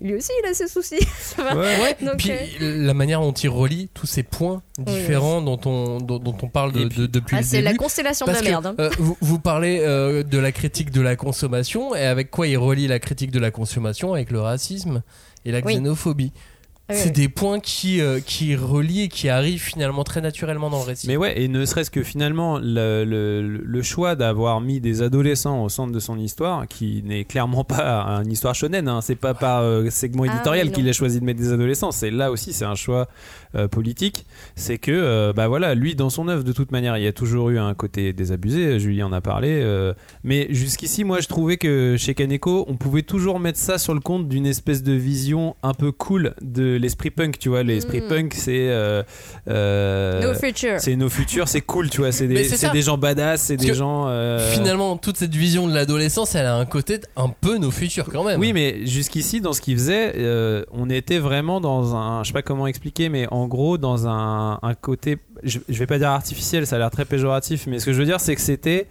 lui aussi, il a ses soucis. (laughs) Ouais, Donc, Puis euh, la manière dont il relie tous ces points différents dont, on, dont, dont on parle de, de- depuis ah, le c'est début. la constellation de la merde. hein. euh, vous, vous parlez euh, de la critique de la consommation et avec quoi il relie la critique de la consommation avec le racisme et la Oui. xénophobie. Oui, C'est oui. des points qui, euh, qui relient et qui arrivent finalement très naturellement dans le récit. Mais ouais, et ne serait-ce que finalement, le, le- le choix d'avoir mis des adolescents au centre de son histoire, qui n'est clairement pas une histoire shonen, hein, c'est pas par euh, segment Ah, éditorial qu'il a choisi de mettre des adolescents, c'est là aussi, c'est un choix euh, politique. C'est que, euh, bah voilà, lui, dans son œuvre, de toute manière, il y a toujours eu un côté désabusé, Julie en a parlé, euh, mais jusqu'ici, moi, je trouvais que chez Kaneko, on pouvait toujours mettre ça sur le compte d'une espèce de vision un peu cool de l'esprit punk, tu vois, l'esprit Mm. punk, c'est. euh, euh, No future. c'est nos futurs, c'est cool, tu vois. C'est des, c'est gens badass, c'est des gens. euh, Finalement, toute cette vision de l'adolescence, elle a un côté un peu nos futurs quand même. Oui, mais jusqu'ici, dans ce qu'il faisait, euh, on était vraiment dans un. Je sais pas comment expliquer, mais en gros, dans un, un côté. Je, je vais pas dire artificiel, ça a l'air très péjoratif, mais ce que je veux dire, c'est que c'était.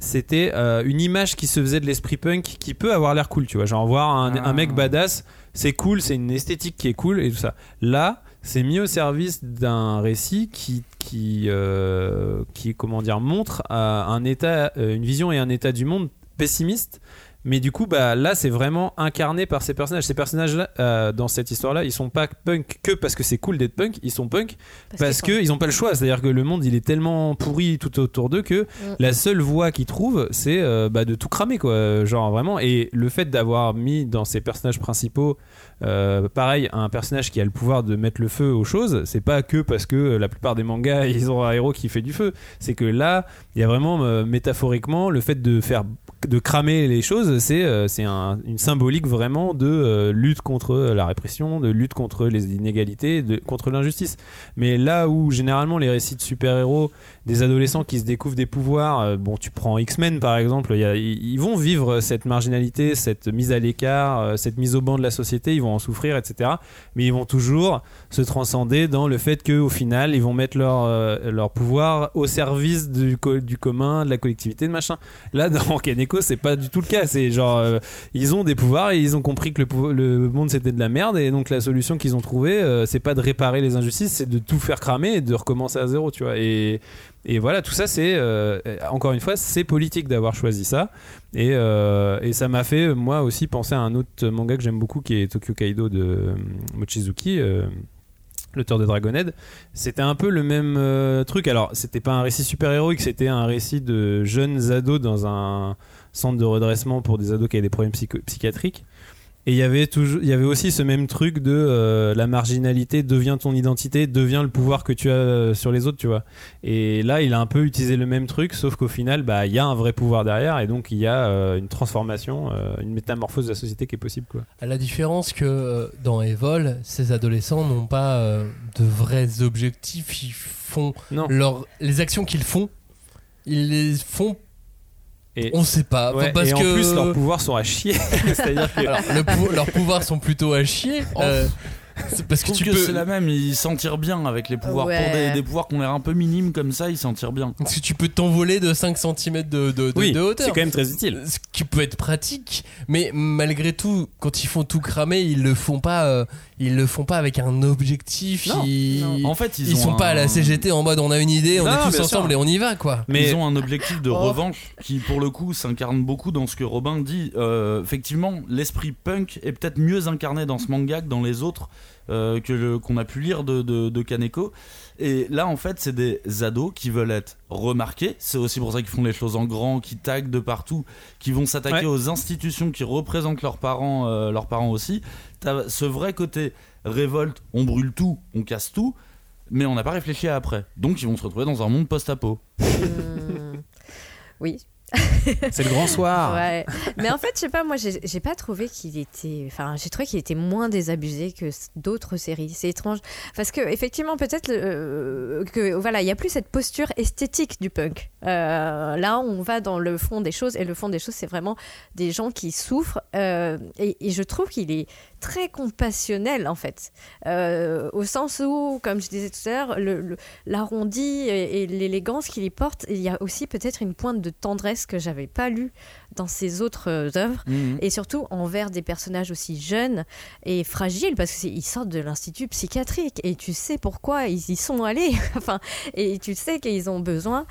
C'était euh, une image qui se faisait de l'esprit punk qui peut avoir l'air cool, tu vois. Genre, voir un, un mec badass, c'est cool, c'est une esthétique qui est cool et tout ça. Là, c'est mis au service d'un récit qui, qui, euh, qui, comment dire, montre euh, un état, une vision et un état du monde pessimiste. Mais du coup, bah, là, c'est vraiment incarné par ces personnages. Ces personnages-là, euh, dans cette histoire-là, ils sont pas punk que parce que c'est cool d'être punk. Ils sont punk parce, qu'ils qu'ils ont pas le choix. C'est-à-dire que le monde, il est tellement pourri tout autour d'eux que la seule voie qu'ils trouvent, c'est euh, bah, de tout cramer, quoi. Genre vraiment. Et le fait d'avoir mis dans ces personnages principaux, euh, pareil, un personnage qui a le pouvoir de mettre le feu aux choses, c'est pas que parce que la plupart des mangas, (laughs) ils ont un héros qui fait du feu. C'est que là, il y a vraiment euh, métaphoriquement le fait de faire de cramer les choses, c'est euh, un- une symbolique vraiment de euh, lutte contre la répression, de lutte contre les inégalités, contre l'injustice. Mais là où généralement les récits de super-héros, des adolescents qui se découvrent des pouvoirs, bon, tu prends X-Men par exemple, ils vont vivre cette marginalité, cette mise à l'écart, cette mise au banc de la société, ils vont en souffrir, etc. Mais ils vont toujours se transcender dans le fait qu'au final, ils vont mettre leur, euh, leur pouvoir au service du, du commun, de la collectivité, de machin. Là, dans Kaneko, c'est pas du tout le cas. C'est genre, euh, ils ont des pouvoirs et ils ont compris que le, le monde c'était de la merde et donc la solution qu'ils ont trouvée, euh, c'est pas de réparer les injustices, c'est de tout faire cramer et de recommencer à zéro, tu vois. Et voilà, tout ça, c'est euh, encore une fois, c'est politique d'avoir choisi ça. Et, euh, et ça m'a fait, moi aussi, penser à un autre manga que j'aime beaucoup qui est Tokyo Kaido de euh, Mochizuki. l'auteur de Dragonhead, c'était un peu le même truc. Alors, c'était pas un récit super héroïque, c'était un récit de jeunes ados dans un centre de redressement pour des ados qui avaient des problèmes psychiatriques. Et il y avait toujours, il y avait aussi ce même truc de euh, la marginalité devient ton identité, devient le pouvoir que tu as euh, sur les autres, tu vois. Et là, il a un peu utilisé le même truc, sauf qu'au final, bah, il y a un vrai pouvoir derrière, et donc il y a euh, une transformation, euh, une métamorphose de la société qui est possible, quoi. À la différence que dans Evol, ces adolescents n'ont pas de vrais objectifs. Ils font Non. leur, les actions qu'ils font, ils les font Et On sait pas. Ouais, parce et en que. plus, leurs pouvoirs sont à chier. (laughs) C'est-à-dire que Alors, le pou- leurs pouvoirs sont plutôt à chier. euh, c'est parce que tu que peux. c'est la même, ils s'en tirent bien avec les pouvoirs. Ouais. Pour des, des pouvoirs qui ont l'air un peu minimes comme ça, ils s'en tirent bien. Parce que tu peux t'envoler de 5 cm de, de, de- oui, de c'est hauteur. quand même très utile. Ce qui peut être pratique, mais malgré tout, quand ils font tout cramer, ils le font pas. euh, ils le font pas avec un objectif. Non. ils, En fait, ils, ils ont sont pas à la CGT en mode on a une idée, on Non, est tous ensemble sûr. et on y va quoi. Mais Ils ont un objectif de Oh. revanche qui, pour le coup, s'incarne beaucoup dans ce que Robin dit. Euh, effectivement, l'esprit punk est peut-être mieux incarné dans ce manga que dans les autres euh, que qu'on a pu lire de, de, de Kaneko. Et là, en fait, c'est des ados qui veulent être remarqués. C'est aussi pour ça qu'ils font les choses en grand, qui taguent de partout, qui vont s'attaquer Ouais. aux institutions qui représentent leurs parents, euh, leurs parents aussi. T'as ce vrai côté révolte, on brûle tout, on casse tout. Mais on n'a pas réfléchi à après. Donc ils vont se retrouver dans un monde post-apo. Hmm. Oui, c'est le grand soir. (laughs) Mais en fait, je sais pas, moi, j'ai pas trouvé qu'il était. Enfin, j'ai trouvé qu'il était moins désabusé que d'autres séries. C'est étrange. Parce que, effectivement, peut-être euh, que, voilà, il y a plus cette posture esthétique du punk. Euh, là, on va dans le fond des choses. Et le fond des choses, c'est vraiment des gens qui souffrent. Euh, et je trouve qu'il est très compassionnel, en fait. Euh, au sens où, comme je disais tout à l'heure, l'arrondi et, et l'élégance qu'il y porte, il y a aussi peut-être une pointe de tendresse que j'avais pas lue dans ses autres euh, œuvres Mhm. et surtout envers des personnages aussi jeunes et fragiles parce qu'ils sortent de l'institut psychiatrique et tu sais pourquoi ils y sont allés (laughs) enfin et tu sais qu'ils ont besoin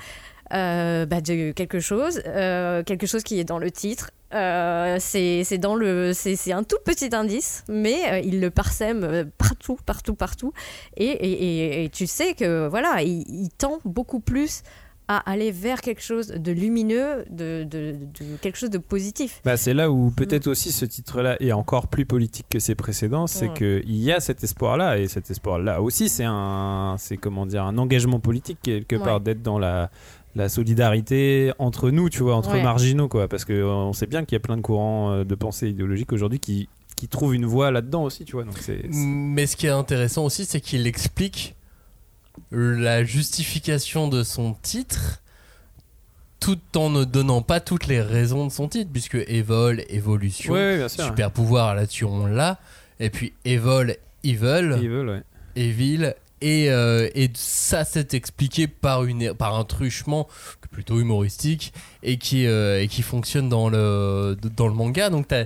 euh, bah, de quelque chose quelque chose qui est dans le titre Euh, c'est dans le c'est un tout petit indice mais euh, il le parsème euh, partout partout partout. Et, et, et- et tu sais que voilà il, il tend beaucoup plus à aller vers quelque chose de lumineux de, de, de quelque chose de positif. Bah, c'est là où peut-être aussi ce titre-là est encore plus politique que ses précédents, c'est que il y a cet espoir-là et cet espoir-là aussi c'est un, c'est comment dire un engagement politique quelque part d'être dans la la solidarité entre nous, tu vois, entre Ouais. marginaux, quoi, parce que euh, on sait bien qu'il y a plein de courants euh, de pensée idéologique aujourd'hui qui qui trouvent une voie là-dedans aussi, tu vois. Donc c'est c'est- Mais ce qui est intéressant aussi, c'est qu'il explique la justification de son titre tout en ne donnant pas toutes les raisons de son titre, puisque Evol, évolution, Ouais, sûr. super pouvoir, là-dessus on l'a, et puis Evol, Evil, Ils veulent, ouais. Evil, et, euh, et ça c'est expliqué par, une, par un truchement plutôt humoristique et qui, euh, et qui fonctionne dans le, dans le manga, donc t'as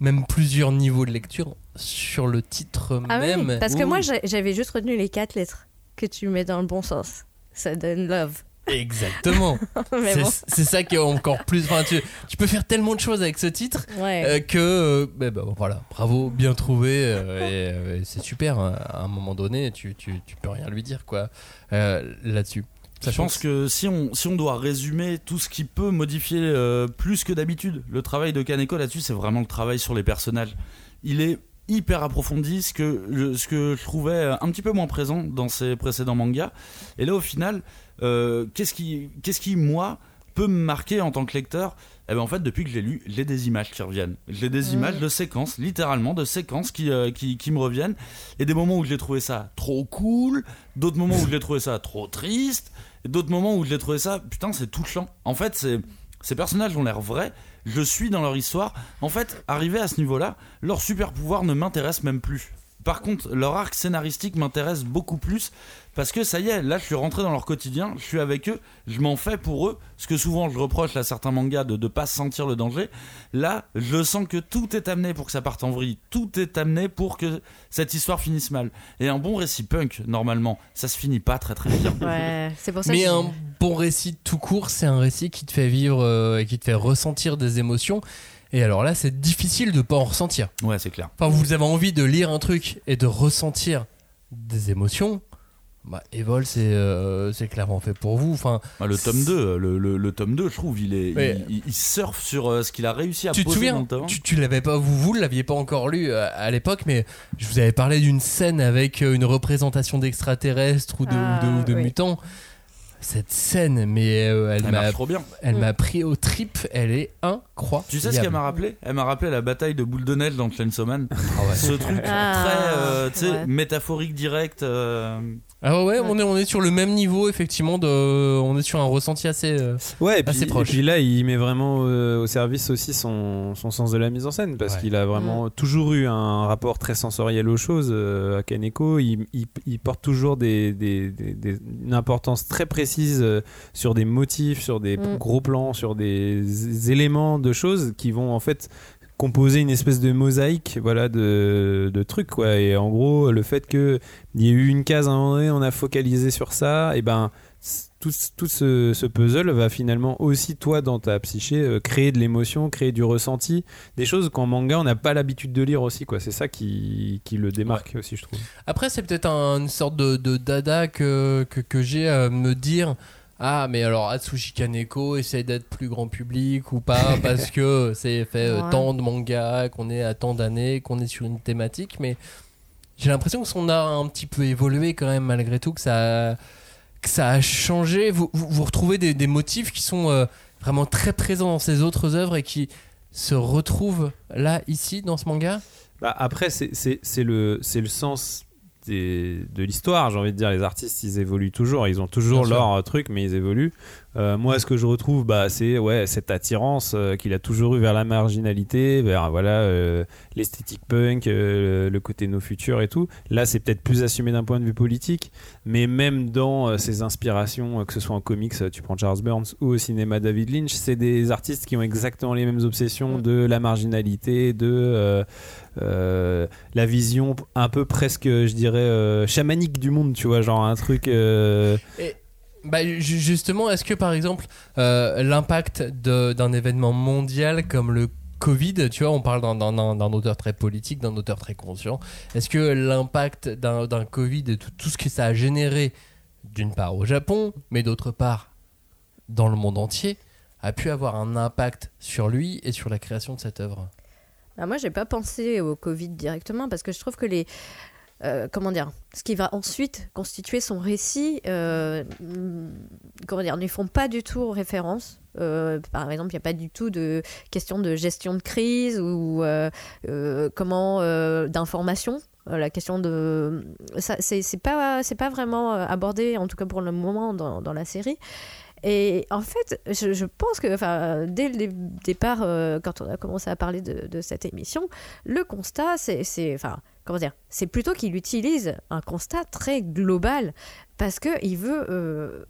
même plusieurs niveaux de lecture sur le titre Ah même. oui, parce que moi j'avais juste retenu les quatre lettres que tu mets dans le bon sens. Ça donne love. Exactement. (laughs) C'est bon. ça qui est encore plus. Enfin, tu, tu peux faire tellement de choses avec ce titre Ouais. euh, que. euh, ben, ben, voilà, bravo, bien trouvé. euh, et, euh, c'est super. hein. À un moment donné, tu, tu, tu peux rien lui dire, quoi, euh, là-dessus. Je pense que si on, si on doit résumer tout ce qui peut modifier euh, plus que d'habitude, le travail de Kaneko là-dessus, c'est vraiment le travail sur les personnages. Il est hyper approfondi, ce que, je- ce que je trouvais un petit peu moins présent dans ses précédents mangas. Et là, au final, euh, qu'est-ce qui, qu'est-ce qui, moi, peut me marquer en tant que lecteur? Eh ben en fait, depuis que je l'ai lu, j'ai des images qui reviennent. J'ai des images de séquences, littéralement, de séquences qui, euh, qui, qui me reviennent. Et des moments où j'ai trouvé ça trop cool, d'autres moments où j'ai trouvé ça trop triste, d'autres moments où j'ai trouvé ça, putain, c'est touchant. En fait, c'est, ces personnages ont l'air vrais, je suis dans leur histoire. En fait, arrivé à ce niveau-là, leur super pouvoir ne m'intéresse même plus. Par contre, leur arc scénaristique m'intéresse beaucoup plus parce que ça y est, là je suis rentré dans leur quotidien, je suis avec eux, je m'en fais pour eux. Ce que souvent je reproche à certains mangas de ne pas sentir le danger. Là, je sens que tout est amené pour que ça parte en vrille, tout est amené pour que cette histoire finisse mal. Et un bon récit punk, normalement, ça se finit pas très très bien. (laughs) Ouais, c'est pour ça Mais que un bon récit tout court, c'est un récit qui te fait vivre euh, et qui te fait ressentir des émotions. Et alors là, c'est difficile de pas en ressentir. Ouais, c'est clair. Enfin, vous avez envie de lire un truc et de ressentir des émotions. Bah, Evol, c'est euh, c'est clairement fait pour vous. Enfin, Ah, le tome 2, le, le- le tome 2, je trouve, il, est, Mais- il, il- il surfe sur euh, ce qu'il a réussi à tu te dans souviens le. Tu, tu l'avais pas, vous, vous l'aviez pas encore lu euh, à l'époque, mais je vous avais parlé d'une scène avec euh, une représentation d'extraterrestres ou de, Ah, ou de, ou de oui. mutants. Cette scène, mais euh, elle Elle m'a marche trop bien. elle m'a pris au trip. Elle est incroyable. Tu sais ce qu'elle m'a rappelé? Elle m'a rappelé la bataille de boule de neige dans Chainsaw. Ah ouais. Ce truc Ah. très, euh, tu sais, Ouais. métaphorique direct. euh, Ah ouais, ouais, on est on est sur le même niveau effectivement de on est sur un ressenti assez euh, Ouais, et puis, Assez proche. et puis là, il met vraiment euh, au service aussi son, son sens de la mise en scène parce Ouais. qu'il a vraiment toujours eu un rapport très sensoriel aux choses euh, à Kaneko. Il, il- il porte toujours des, des- des- des- une importance très précise euh, sur des motifs, sur des Mm. gros plans, sur des éléments de choses qui vont en fait composer une espèce de mosaïque voilà de, de trucs quoi. Et en gros le fait que il y ait eu une case à un moment donné on a focalisé sur ça et ben tout, tout ce, ce puzzle va finalement aussi toi dans ta psyché euh, créer de l'émotion créer du ressenti des choses qu'en manga on n'a pas l'habitude de lire aussi quoi. C'est ça qui, qui le démarque aussi je trouve. Après, c'est peut-être un- une sorte de, de dada que, que, que j'ai à me dire Ah, mais alors Atsushi Kaneko essaye d'être plus grand public ou pas (laughs) parce que c'est fait euh, Ouais. tant de mangas, qu'on est à tant d'années, qu'on est sur une thématique, mais j'ai l'impression que son art a un petit peu évolué quand même malgré tout, que ça a, que ça a changé. Vous, vous, vous retrouvez des, des motifs qui sont euh, vraiment très présents dans ses autres œuvres et qui se retrouvent là, ici, dans ce manga? Bah, après, c'est le, c'est le sens de l'histoire, j'ai envie de dire. Les artistes, ils évoluent toujours. Ils ont toujours Bien leur euh, truc, mais ils évoluent. Euh, moi, ce que je retrouve, bah, c'est ouais, cette attirance euh, qu'il a toujours eu vers la marginalité, vers voilà euh, l'esthétique punk, le côté no futur et tout. Là, c'est peut-être plus assumé d'un point de vue politique, mais même dans ses inspirations, que ce soit en comics, tu prends Charles Burns ou au cinéma David Lynch, c'est des artistes qui ont exactement les mêmes obsessions Mm. de la marginalité, de la vision un peu presque, je dirais, chamanique du monde, tu vois, genre un truc. Bah, ju- justement, est-ce que par exemple euh, l'impact d'un événement mondial comme le Covid, tu vois, on parle d'un- auteur très politique, d'un auteur très conscient. Est-ce que l'impact d'un Covid et tout, ce que ça a généré, d'une part au Japon, mais d'autre part dans le monde entier, a pu avoir un impact sur lui et sur la création de cette œuvre? Ah, moi, j'ai pas pensé au Covid directement parce que je trouve que les. Euh, comment dire Ce qui va ensuite constituer son récit, euh, mm, comment dire, ne font pas du tout référence. Euh, par exemple, il n'y a pas du tout de question de gestion de crise ou euh, comment d'information. La question de ça c'est pas pas vraiment abordé en tout cas pour le moment dans, dans la série et en fait, je, pense que dès le dé- départ, quand on a commencé à parler de, cette émission, le constat, c'est, c'est- enfin, comment dire, c'est plutôt qu'il utilise un constat très global parce que il veut.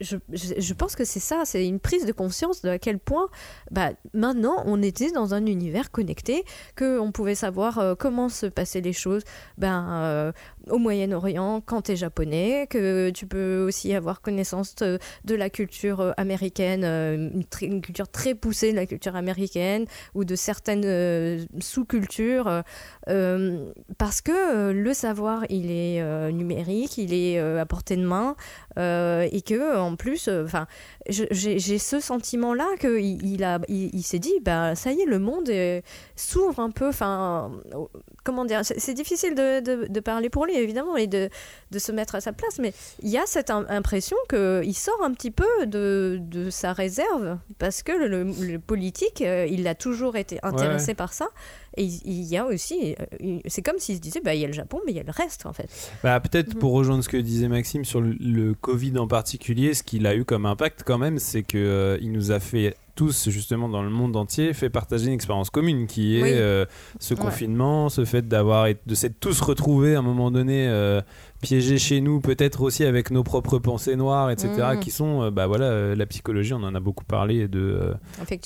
Je, pense que c'est ça, c'est une prise de conscience de à quel point bah, maintenant on était dans un univers connecté, qu'on pouvait savoir euh, comment se passaient les choses. Ben, euh, au Moyen-Orient quand tu es japonais, que tu peux aussi avoir connaissance de, la culture euh, américaine, une, culture très poussée de la culture américaine ou de certaines sous-cultures, parce que le savoir il est numérique, il est à portée de main, et que en plus, enfin, j'ai j'ai ce sentiment-là que il, a, il, il s'est dit, bah ça y est, le monde euh, s'ouvre un peu, enfin, euh, comment dire, c'est difficile de, de, de parler pour lui évidemment et de, de se mettre à sa place, mais il y a cette im- impression que il sort un petit peu de, sa réserve parce que le, le- le politique, euh, il a toujours été intéressé Ouais. par ça. Et il y a aussi, euh, c'est comme s'il se disait, bah il y a le Japon, mais il y a le reste en fait. Bah, peut-être pour rejoindre ce que disait Maxime sur le, le Covid en particulier, ce qu'il a eu comme impact quand même, c'est que euh, il nous a fait tous justement dans le monde entier fait partager une expérience commune qui est Oui. euh, ce Ouais. confinement, ce fait d'avoir de s'être tous retrouvés à un moment donné euh, piégés chez nous, peut-être aussi avec nos propres pensées noires, etc. Mhm. qui sont euh, bah voilà la psychologie, on en a beaucoup parlé de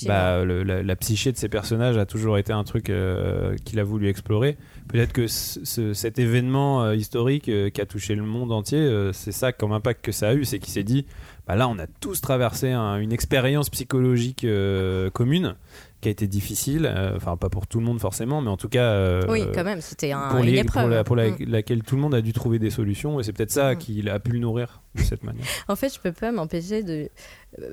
bah, le- la, la psyché de ces personnages a toujours été un truc qu'il a voulu explorer. Peut-être que ce- ce- cet événement historique qui a touché le monde entier, c'est ça comme impact que ça a eu, c'est qu'il s'est dit, bah là on a tous traversé un- une expérience psychologique euh, commune qui a été difficile, euh, enfin pas pour tout le monde forcément, mais en tout cas euh, oui, quand même, c'était un, pour, une les- épreuve. pour la- pour la- Mm. laquelle tout le monde a dû trouver des solutions et c'est peut-être ça Mm. qu'il a pu le nourrir de cette manière. (laughs) En fait, je peux pas m'empêcher de,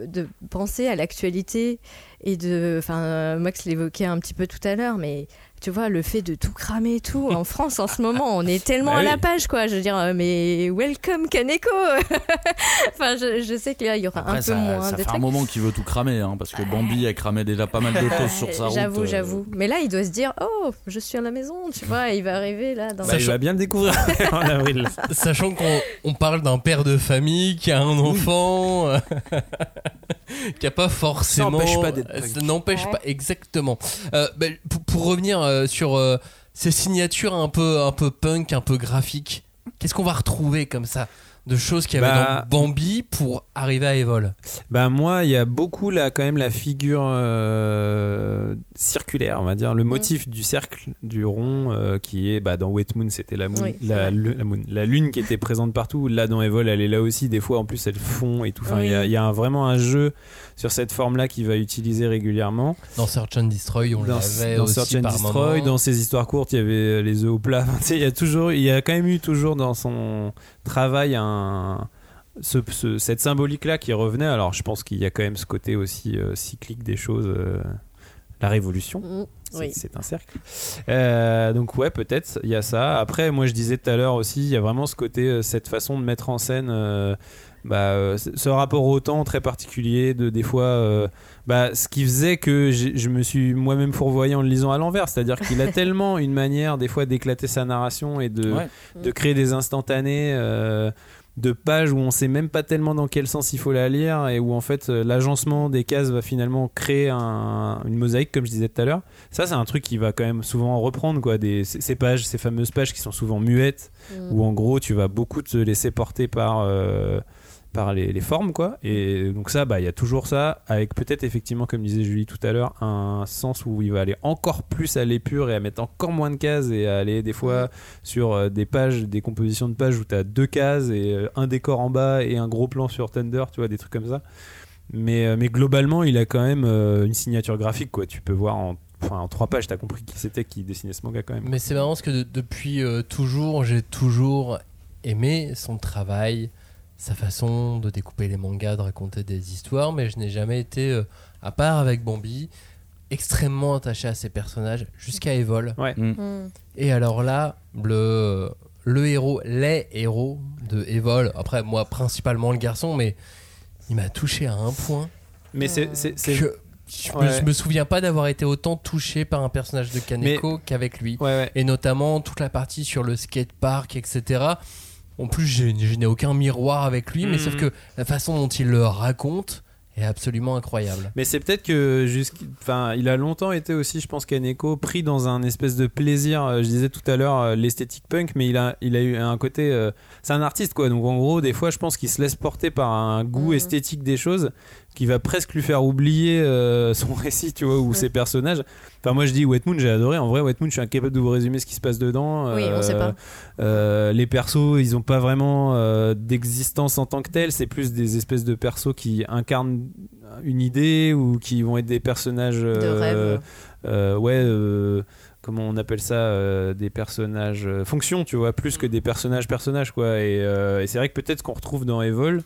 de penser à l'actualité et de. Enfin, Max l'évoquait un petit peu tout à l'heure, mais tu vois, le fait de tout cramer et tout, en (laughs) France en ce moment, on est tellement Bah à la page, quoi. Je veux dire, euh, mais welcome Kaneko (laughs) Enfin, je, je sais qu'il y aura Après, un peu ça, moins ça de fait un moment qu'il veut tout cramer, hein, parce que Bambi a cramé déjà pas mal de (laughs) choses sur sa route. J'avoue, euh, j'avoue. Mais là, il doit se dire, oh, je suis à la maison, tu vois, il va arriver là dans Bah, il va bien le découvrir en avril. Sachant qu'on on parle d'un père de famille qui a un enfant, euh, qui a pas forcément. n'empêche pas d'être Ça n'empêche Ouais. pas, exactement. Euh, bah, pour, pour revenir euh, sur euh, ces signatures un peu, un peu punk, un peu graphiques, qu'est-ce qu'on va retrouver comme ça de choses qu'il y avait Bah, dans Bambi pour arriver à Evol? Bah moi, il y a beaucoup là quand même la figure euh, circulaire, on va dire, le motif du cercle, du rond, euh, qui est bah, dans Wet Moon, c'était la, Oui, la, la moon- la lune qui était présente partout. Là dans Evol, elle est là aussi. Des fois, en plus, elle fond et tout. Enfin, il y a, y un- vraiment un jeu sur cette forme-là qu'il va utiliser régulièrement. Dans Search and Destroy, on dans, l'avait dans aussi Search and par Destroy, moment. dans ses histoires courtes, il y avait euh, les œufs au plat. (laughs) Il y a toujours, il y a quand même eu toujours dans son travail un ce- ce- cette symbolique là qui revenait. Alors, je pense qu'il y a quand même ce côté aussi euh, cyclique des choses, euh, la révolution. Mm, C'est- oui. C'est un cercle. Euh, donc ouais, peut-être il y a ça. Après, moi je disais tout à l'heure aussi, il y a vraiment ce côté, euh, cette façon de mettre en scène, euh, bah, ce rapport au temps très particulier de des fois, euh, bah, ce qui faisait que je me suis moi-même fourvoyé en le lisant à l'envers. C'est-à-dire qu'il a (laughs) tellement une manière des fois d'éclater sa narration et de Ouais. de créer des instantanés. euh, de pages où on sait même pas tellement dans quel sens il faut la lire et où en fait euh, l'agencement des cases va finalement créer un- une mosaïque comme je disais tout à l'heure ça c'est un truc qui va quand même souvent reprendre quoi des ces pages ces fameuses pages qui sont souvent muettes Mm. où en gros tu vas beaucoup te laisser porter par euh, par les, les formes quoi. Et donc ça bah il y a toujours ça avec peut-être effectivement comme disait Julie tout à l'heure un sens où il va aller encore plus à l'épure et à mettre encore moins de cases et à aller des fois sur euh, des pages des compositions de pages où tu as deux cases et euh, un décor en bas et un gros plan sur Thunder tu vois des trucs comme ça. Mais, euh, mais globalement il a quand même une signature graphique quoi. Tu peux voir en Enfin, en trois pages, t'as compris qui c'était qui dessinait ce manga quand même. Mais c'est marrant parce que de- depuis euh, toujours, j'ai toujours aimé son travail, sa façon de découper les mangas, de raconter des histoires, mais je n'ai jamais été, euh, à part avec Bambi, extrêmement attaché à ses personnages jusqu'à Evol. Ouais. Mm. Et alors là, le, le héros, les héros de Evol, après moi principalement le garçon, mais il m'a touché à un point Mais c'est. c'est- c'est- que je, me, Ouais. je me souviens pas d'avoir été autant touché par un personnage de Kaneko qu'avec lui Ouais, ouais. et notamment toute la partie sur le skatepark, etc. En plus, j'ai- je n'ai aucun miroir avec lui, mais sauf que la façon dont il le raconte est absolument incroyable. Mais c'est peut-être que enfin, il a longtemps été aussi, je pense, Kaneko pris dans un espèce de plaisir. euh, Je disais tout à l'heure euh, l'esthétique punk, mais il a, il a eu un côté. euh, c'est un artiste quoi. Donc en gros, des fois, je pense qu'il se laisse porter par un goût Mhm. esthétique des choses qui va presque lui faire oublier euh, son (laughs) récit, tu vois, ou ses personnages. Enfin, moi je dis Wet Moon, j'ai adoré. En vrai, Wet Moon, je suis incapable de vous résumer ce qui se passe dedans. Oui, on sait pas. euh, les persos, ils ont pas vraiment euh, d'existence en tant que tels. C'est plus des espèces de persos qui incarnent une idée ou qui vont être des personnages. De euh, rêve. euh, ouais. euh, comment on appelle ça euh, Des personnages euh, fonctions, tu vois, plus que des personnages personnages, quoi. Et, euh, et c'est vrai que peut-être ce qu'on retrouve dans Evol,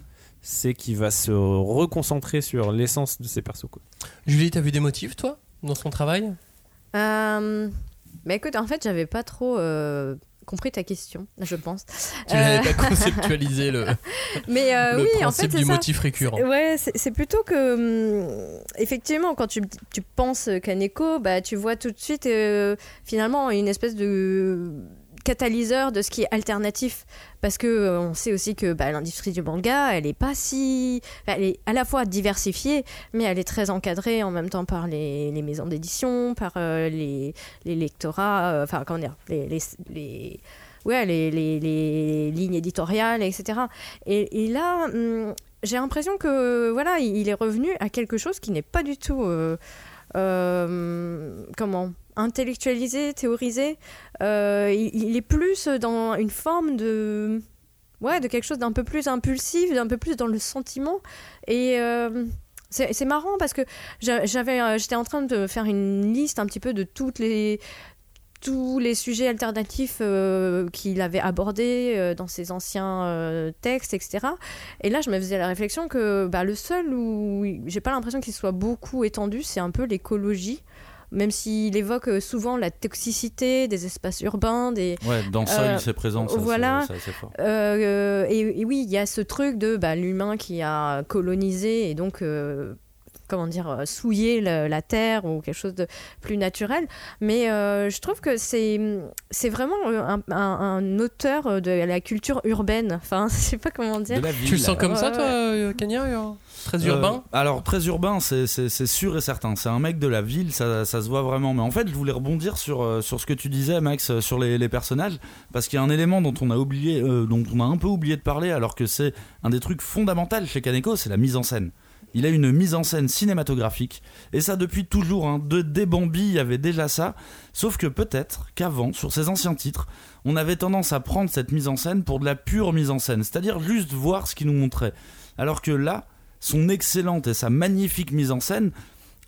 c'est qu'il va se reconcentrer sur l'essence de ces persos, quoi. Julie, t'as vu des motifs, toi, dans son travail? Euh, bah écoute, en fait, j'avais pas trop euh, compris ta question, je pense. Tu Euh, n'avais pas (laughs) conceptualisé le, Mais euh, le oui, en fait, c'est du ça. motif récurrent. Ouais, c'est c'est plutôt que. hum, effectivement, quand tu, tu penses Kaneko, bah, tu vois tout de suite, euh, finalement, une espèce de catalyseur de ce qui est alternatif parce que euh, on sait aussi que bah, l'industrie du manga elle est pas si elle est à la fois diversifiée mais elle est très encadrée en même temps par les, maisons d'édition par euh, les, lectorats euh, enfin comment dire les, lignes éditoriales, etc. Et, là, hum, j'ai l'impression que voilà, il est revenu à quelque chose qui n'est pas du tout comment intellectualisé, théorisé. Euh, il, est plus dans une forme de ouais, de quelque chose d'un peu plus impulsif, d'un peu plus dans le sentiment. Et euh, c'est marrant parce que j'a- j'avais, euh, j'étais en train de faire une liste un petit peu de toutes les tous les sujets alternatifs qu'il avait abordés dans ses anciens textes, etc. Et là, je me faisais la réflexion que bah, le seul où j'ai pas l'impression qu'il soit beaucoup étendu, c'est un peu l'écologie. Même s'il évoque euh, souvent la toxicité des espaces urbains, des. Ouais, dans Seuil, Euh, c'est présent. ça, voilà. c'est- c'est assez fort. Euh, et, et oui, il y a ce truc de bah, l'humain qui a colonisé et donc. euh, comment dire, euh, souillé la, la terre ou quelque chose de plus naturel. Mais euh, je trouve que c'est, c'est vraiment euh, un, un- un auteur de la culture urbaine. Enfin, (laughs) je sais pas comment dire. Ville. Tu le sens comme ça, Ouais, toi, ouais. Kenya euh, Très Euh, urbain? Alors très urbain, c'est- c'est c'est sûr et certain. C'est un mec de la ville, ça, ça se voit vraiment. Mais en fait, je voulais rebondir sur, sur ce que tu disais, Max, sur les, les personnages, parce qu'il y a un élément dont on a oublié, euh, dont on a un peu oublié de parler, alors que c'est un des trucs fondamentaux chez Kaneko, c'est la mise en scène. Il a une mise en scène cinématographique, et ça depuis toujours. Hein. De, Bambi, il y avait déjà ça. Sauf que peut-être qu'avant, sur ses anciens titres, on avait tendance à prendre cette mise en scène pour de la pure mise en scène, c'est-à-dire juste voir ce qu'il nous montrait. Alors que là, son excellente et sa magnifique mise en scène,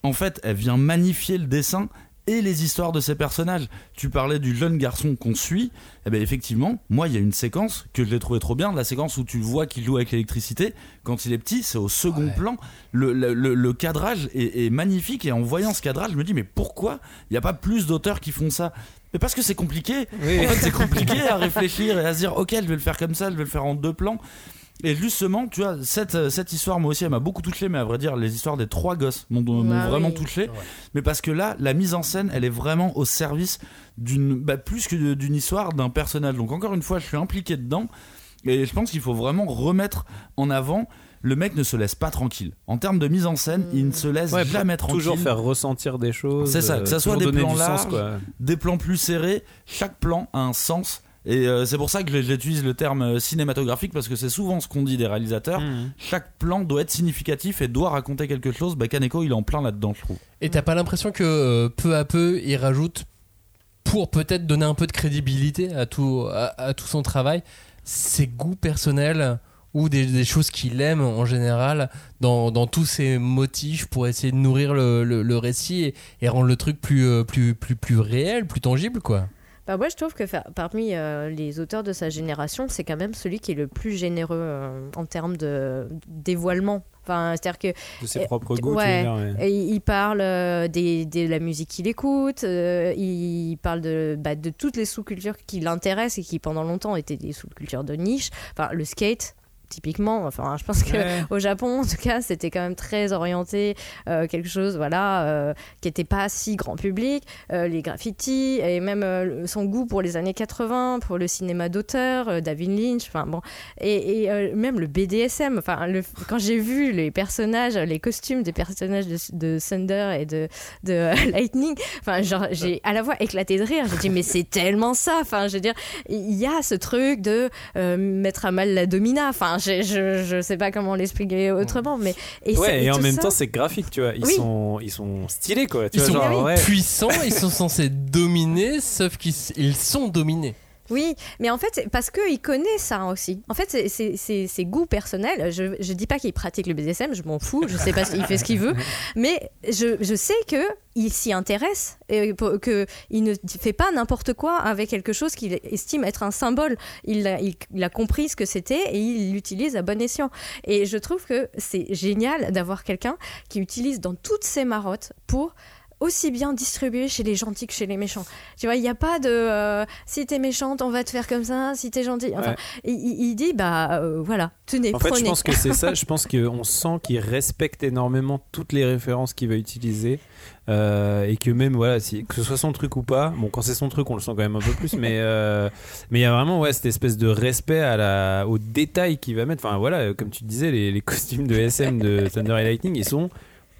en fait, elle vient magnifier le dessin et les histoires de ces personnages. Tu parlais du jeune garçon qu'on suit, et bien effectivement, moi il y a une séquence que je l'ai trouvé trop bien, la séquence où tu le vois qu'il joue avec l'électricité, quand il est petit, c'est au second Ouais. plan, le, le- le- le cadrage est, est magnifique, et en voyant ce cadrage, je me dis, mais pourquoi il n'y a pas plus d'auteurs qui font ça? Mais parce que c'est compliqué. Oui. En fait, c'est (laughs) compliqué à réfléchir et à se dire, ok, je vais le faire comme ça, je vais le faire en deux plans. Et justement, tu vois, cette, euh, cette histoire, moi aussi, elle m'a beaucoup touché, mais à vrai dire, les histoires des trois gosses m'ont m'ont Ah vraiment oui. touché. Mais parce que là, la mise en scène, elle est vraiment au service d'une, bah, plus que d'une histoire, d'un personnage. Donc, encore une fois, je suis impliqué dedans. Et je pense qu'il faut vraiment remettre en avant. Le mec ne se laisse pas tranquille. En termes de mise en scène, il ne se laisse Ouais, jamais tranquille. toujours faire ressentir des choses. C'est ça, euh, que ça soit des plans sens, larges, quoi. des plans plus serrés, chaque plan a un sens. Et euh, c'est pour ça que j'utilise le terme euh, cinématographique parce que c'est souvent ce qu'on dit des réalisateurs. Mhm. Chaque plan doit être significatif et doit raconter quelque chose. Bah, Kaneko, il est en plein là-dedans, je trouve. Et t'as pas l'impression que euh, peu à peu, il rajoute, pour peut-être donner un peu de crédibilité à tout, à, à tout son travail, ses goûts personnels ou des, des choses qu'il aime en général dans, dans tous ses motifs pour essayer de nourrir le, le- le récit et, et rendre le truc plus, plus, plus, plus réel, plus tangible, quoi. Bah, moi, je trouve que parmi euh, les auteurs de sa génération, c'est quand même celui qui est le plus généreux euh, en termes de dévoilement. Enfin, c'est-à-dire que De ses Euh, propres goûts, ouais. Et il parle euh, des, des- de la musique qu'il écoute, euh, il parle de, bah, de toutes les sous-cultures qui l'intéressent et qui pendant longtemps étaient des sous-cultures de niche. Enfin, le skate, typiquement, enfin, je pense que Ouais. au Japon, en tout cas, c'était quand même très orienté, euh, quelque chose, voilà, euh, qui n'était pas si grand public. Euh, les graffitis et même son goût pour les années 80, pour le cinéma d'auteur, David Lynch, enfin bon, et, et, même le BDSM. Enfin, le- quand j'ai vu les personnages, les costumes des personnages de, de Thunder et de, de (laughs) Lightning, enfin, genre, j'ai à la fois éclaté de rire. J'ai dit, mais c'est tellement ça. Enfin, je veux dire, il y a ce truc de mettre à mal la domina. Enfin, je, je, je sais pas comment l'expliquer autrement, mais et Ouais, et, en même ça- temps, c'est graphique, tu vois. Ils, Oui. sont, ils sont stylés, quoi. Tu Ils vois, sont genre, ouais. puissants, ils sont censés dominer, sauf qu'ils ils sont dominés. Oui, mais en fait, parce qu'il connaît ça aussi. En fait, c'est- ses goûts personnels. Je, je dis pas qu'il pratique le BDSM, je m'en fous, je sais pas s'il fait ce qu'il veut, (laughs) mais je, je sais que il s'y intéresse et que il ne fait pas n'importe quoi avec quelque chose qu'il estime être un symbole. Il a, il, il a compris ce que c'était et il l'utilise à bon escient. Et je trouve que c'est génial d'avoir quelqu'un qui utilise dans toutes ses marottes pour aussi bien distribuer chez les gentils que chez les méchants. Tu vois, il n'y a pas de euh, si t'es méchante, on va te faire comme ça, si t'es gentil. Enfin, Ouais. il, dit bah euh, voilà, tenez, En fait, je pense que c'est ça. Je pense (laughs) qu'on sent qu'il respecte énormément toutes les références qu'il va utiliser. euh, et que même, voilà, si, que ce soit son truc ou pas, bon, quand c'est son truc, on le sent quand même un peu plus, mais (laughs) euh, mais il y a vraiment ouais, cette espèce de respect à la, aux détails qu'il va mettre. Enfin, voilà, comme tu disais, les, les costumes de SM de Thunder et Lightning, ils sont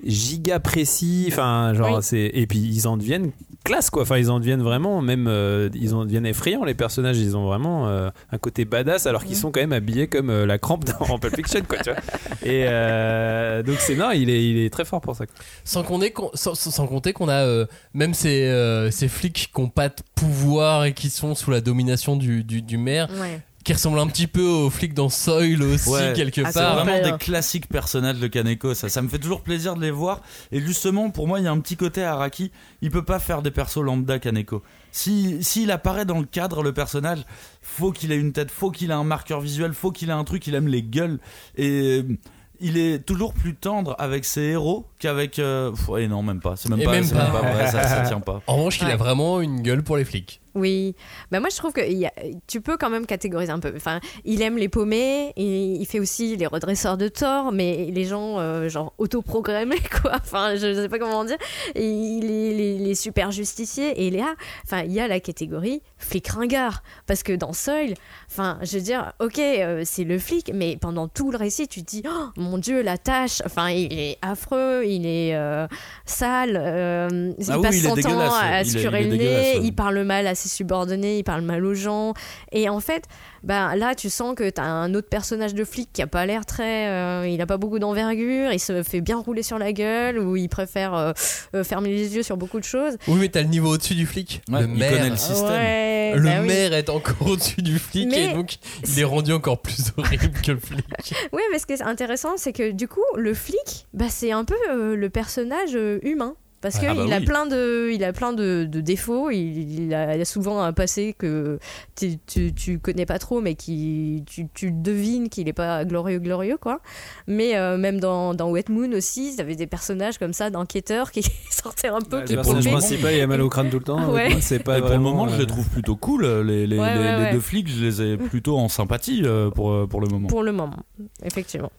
giga précis enfin genre Oui. c'est et puis ils en deviennent classe quoi enfin ils en deviennent vraiment même euh, ils en deviennent effrayants les personnages ils ont vraiment euh, un côté badass alors qu'ils sont quand même habillés comme euh, la crampe dans (laughs) Pulp Fiction quoi tu vois et euh, donc c'est non il est il est très fort pour ça quoi. Sans, qu'on ait- qu'on- sans, sans- compter qu'on a euh, même ces, euh, ces flics qui n'ont pas de pouvoir et qui sont sous la domination du, du, du maire, Ouais. Qui ressemblent un petit peu aux flics dans Soil aussi, Ouais. quelque Ah, C'est part. vraiment Ouais. des classiques personnages de Kaneko. Ça, ça me fait toujours plaisir de les voir. Et justement, pour moi, il y a un petit côté Araki. Il peut pas faire des persos lambda Kaneko. Si s'il apparaît dans le cadre, le personnage, faut qu'il ait une tête, faut qu'il ait un marqueur visuel, faut qu'il ait un truc. Il aime les gueules et euh, il est toujours plus tendre avec ses héros qu'avec. euh, ouais, non, même pas. C'est même pas, même c'est pas. vrai, ça, ça (laughs) tient pas. En revanche, il a vraiment une gueule pour les flics. Oui, bah moi je trouve que y a- tu peux quand même catégoriser un peu. Enfin, il aime les paumés, et il fait aussi les redresseurs de tort, mais les gens euh, genre autoprogrammés (laughs) quoi. Enfin, je sais pas comment dire. Et il est les, les super justiciers et là, enfin, il y a la catégorie flic ringard parce que dans Soil, enfin, je veux dire, ok, euh, c'est le flic, mais pendant tout le récit, tu te dis, oh, mon dieu, la tâche. Enfin, il est affreux, il est euh, sale, euh, il Ah oui, passe il son temps à se curer le nez, il parle mal à ses subordonnés, il parle mal aux gens. Et en fait, ben là, tu sens que t'as un autre personnage de flic qui a pas l'air très. euh, il a pas beaucoup d'envergure, il se fait bien rouler sur la gueule, ou il préfère euh, euh, fermer les yeux sur beaucoup de choses. Oui, mais t'as le niveau au-dessus du flic. Ouais, le il maire. connaît le système. Ouais, Le bah oui. maire est encore (laughs) au-dessus du flic Mais et donc il est rendu encore plus (laughs) horrible que le flic. (laughs) Ouais, mais ce qui est intéressant, c'est que du coup, le flic, bah, c'est un peu euh, le personnage euh, humain. Parce Ah qu'il bah a oui. plein de, il a plein de, de défauts. Il, il a, il a souvent un passé que tu, tu, tu connais pas trop, mais qui tu, tu devines qu'il est pas glorieux glorieux quoi. Mais euh, même dans, dans Wet Moon aussi, il y avait des personnages comme ça d'enquêteurs qui (laughs) sortaient un peu. Le qui personnage pouvaient- principal, il a mal au crâne tout le temps. Ouais. C'est pas pour le moment, je euh, les trouve plutôt cool. Les, les, Ouais, les- ouais, les ouais. deux flics, je les ai plutôt en sympathie euh, pour, euh, pour le moment. Pour le moment, effectivement.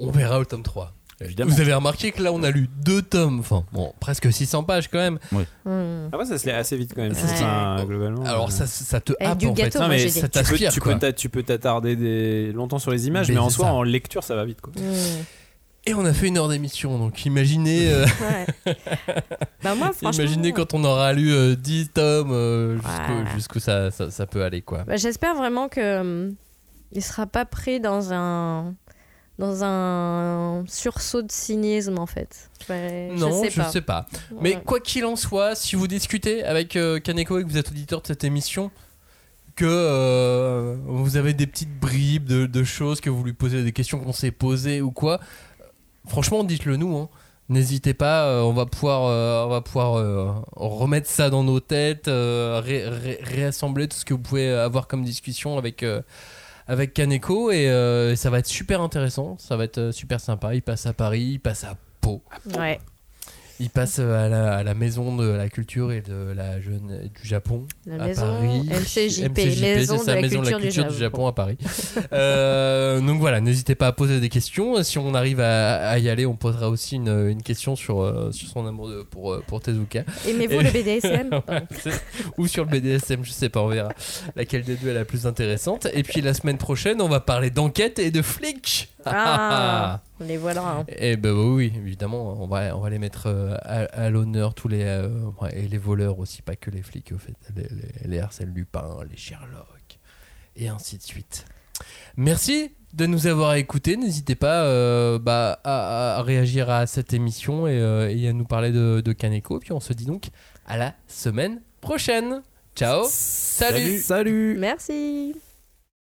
On verra au tome 3. Évidemment. Vous avez remarqué que là on a lu deux tomes, enfin bon, presque 600 pages quand même. Ah ouais, ça se lit assez vite quand même. Ouais. Enfin, globalement. Alors euh, ça, ça te Avec happe du en fait. gâteau, Non, moi, mais j'ai ça dit. tu peux, t'aspire tu quoi. peux t'a- tu peux t'attarder des... longtemps sur les images, Mais mais, en c'est soi, ça. en lecture, ça va vite. Quoi. Hmm. Et on a fait une heure d'émission, donc imaginez, (laughs) euh, Ouais. (laughs) bah moi, franchement. imaginez quand on aura lu euh, 10 tomes euh, jusqu'où ça, ça, ça peut aller quoi. Bah, J'espère vraiment que hum, il sera pas pris dans un dans un sursaut de cynisme en fait. Ouais, non, je sais pas. pas. Mais Ouais. quoi qu'il en soit, si vous discutez avec euh, Kaneko et que vous êtes auditeur de cette émission, que euh, vous avez des petites bribes de, de choses, que vous lui posez des questions qu'on s'est posées ou quoi, franchement, dites-le nous. hein. N'hésitez pas, euh, on va pouvoir, euh, on va pouvoir euh, remettre ça dans nos têtes, ré- ré- réassembler tout ce que vous pouvez avoir comme discussion avec, avec Kaneko et euh, ça va être super intéressant, ça va être euh, super sympa. Il passe à Paris, il passe à Pau. Ouais. Il passe euh, à la, à la maison de la culture et de la jeune du Japon La à maison Paris. MCJP, (laughs) MCJP, maison de ça, la maison de la culture du Japon. À Paris. (laughs) Euh, donc voilà, n'hésitez pas à poser des questions. Si on arrive à, à y aller, on posera aussi une, une question sur, euh, sur son amour de- pour, pour Tezuka. Aimez-vous Et- le BDSM (laughs) Ouais, Ou sur le BDSM, je sais pas, on verra laquelle des deux est la plus intéressante. Et puis la semaine prochaine, on va parler d'enquête et de flics. Ah, (laughs) les voilà. hein. Et ben oui, évidemment, on va, on va les mettre euh, à, à l'honneur, tous les. euh, et les voleurs aussi, pas que les flics, au fait. Les, les, les Arsène Lupin, les Sherlock, et ainsi de suite. Merci de nous avoir écoutés. N'hésitez pas euh, bah, à, à réagir à cette émission et, euh, et à nous parler de, de Kaneko. Puis on se dit donc à la semaine prochaine. Ciao. Salut. Salut Merci.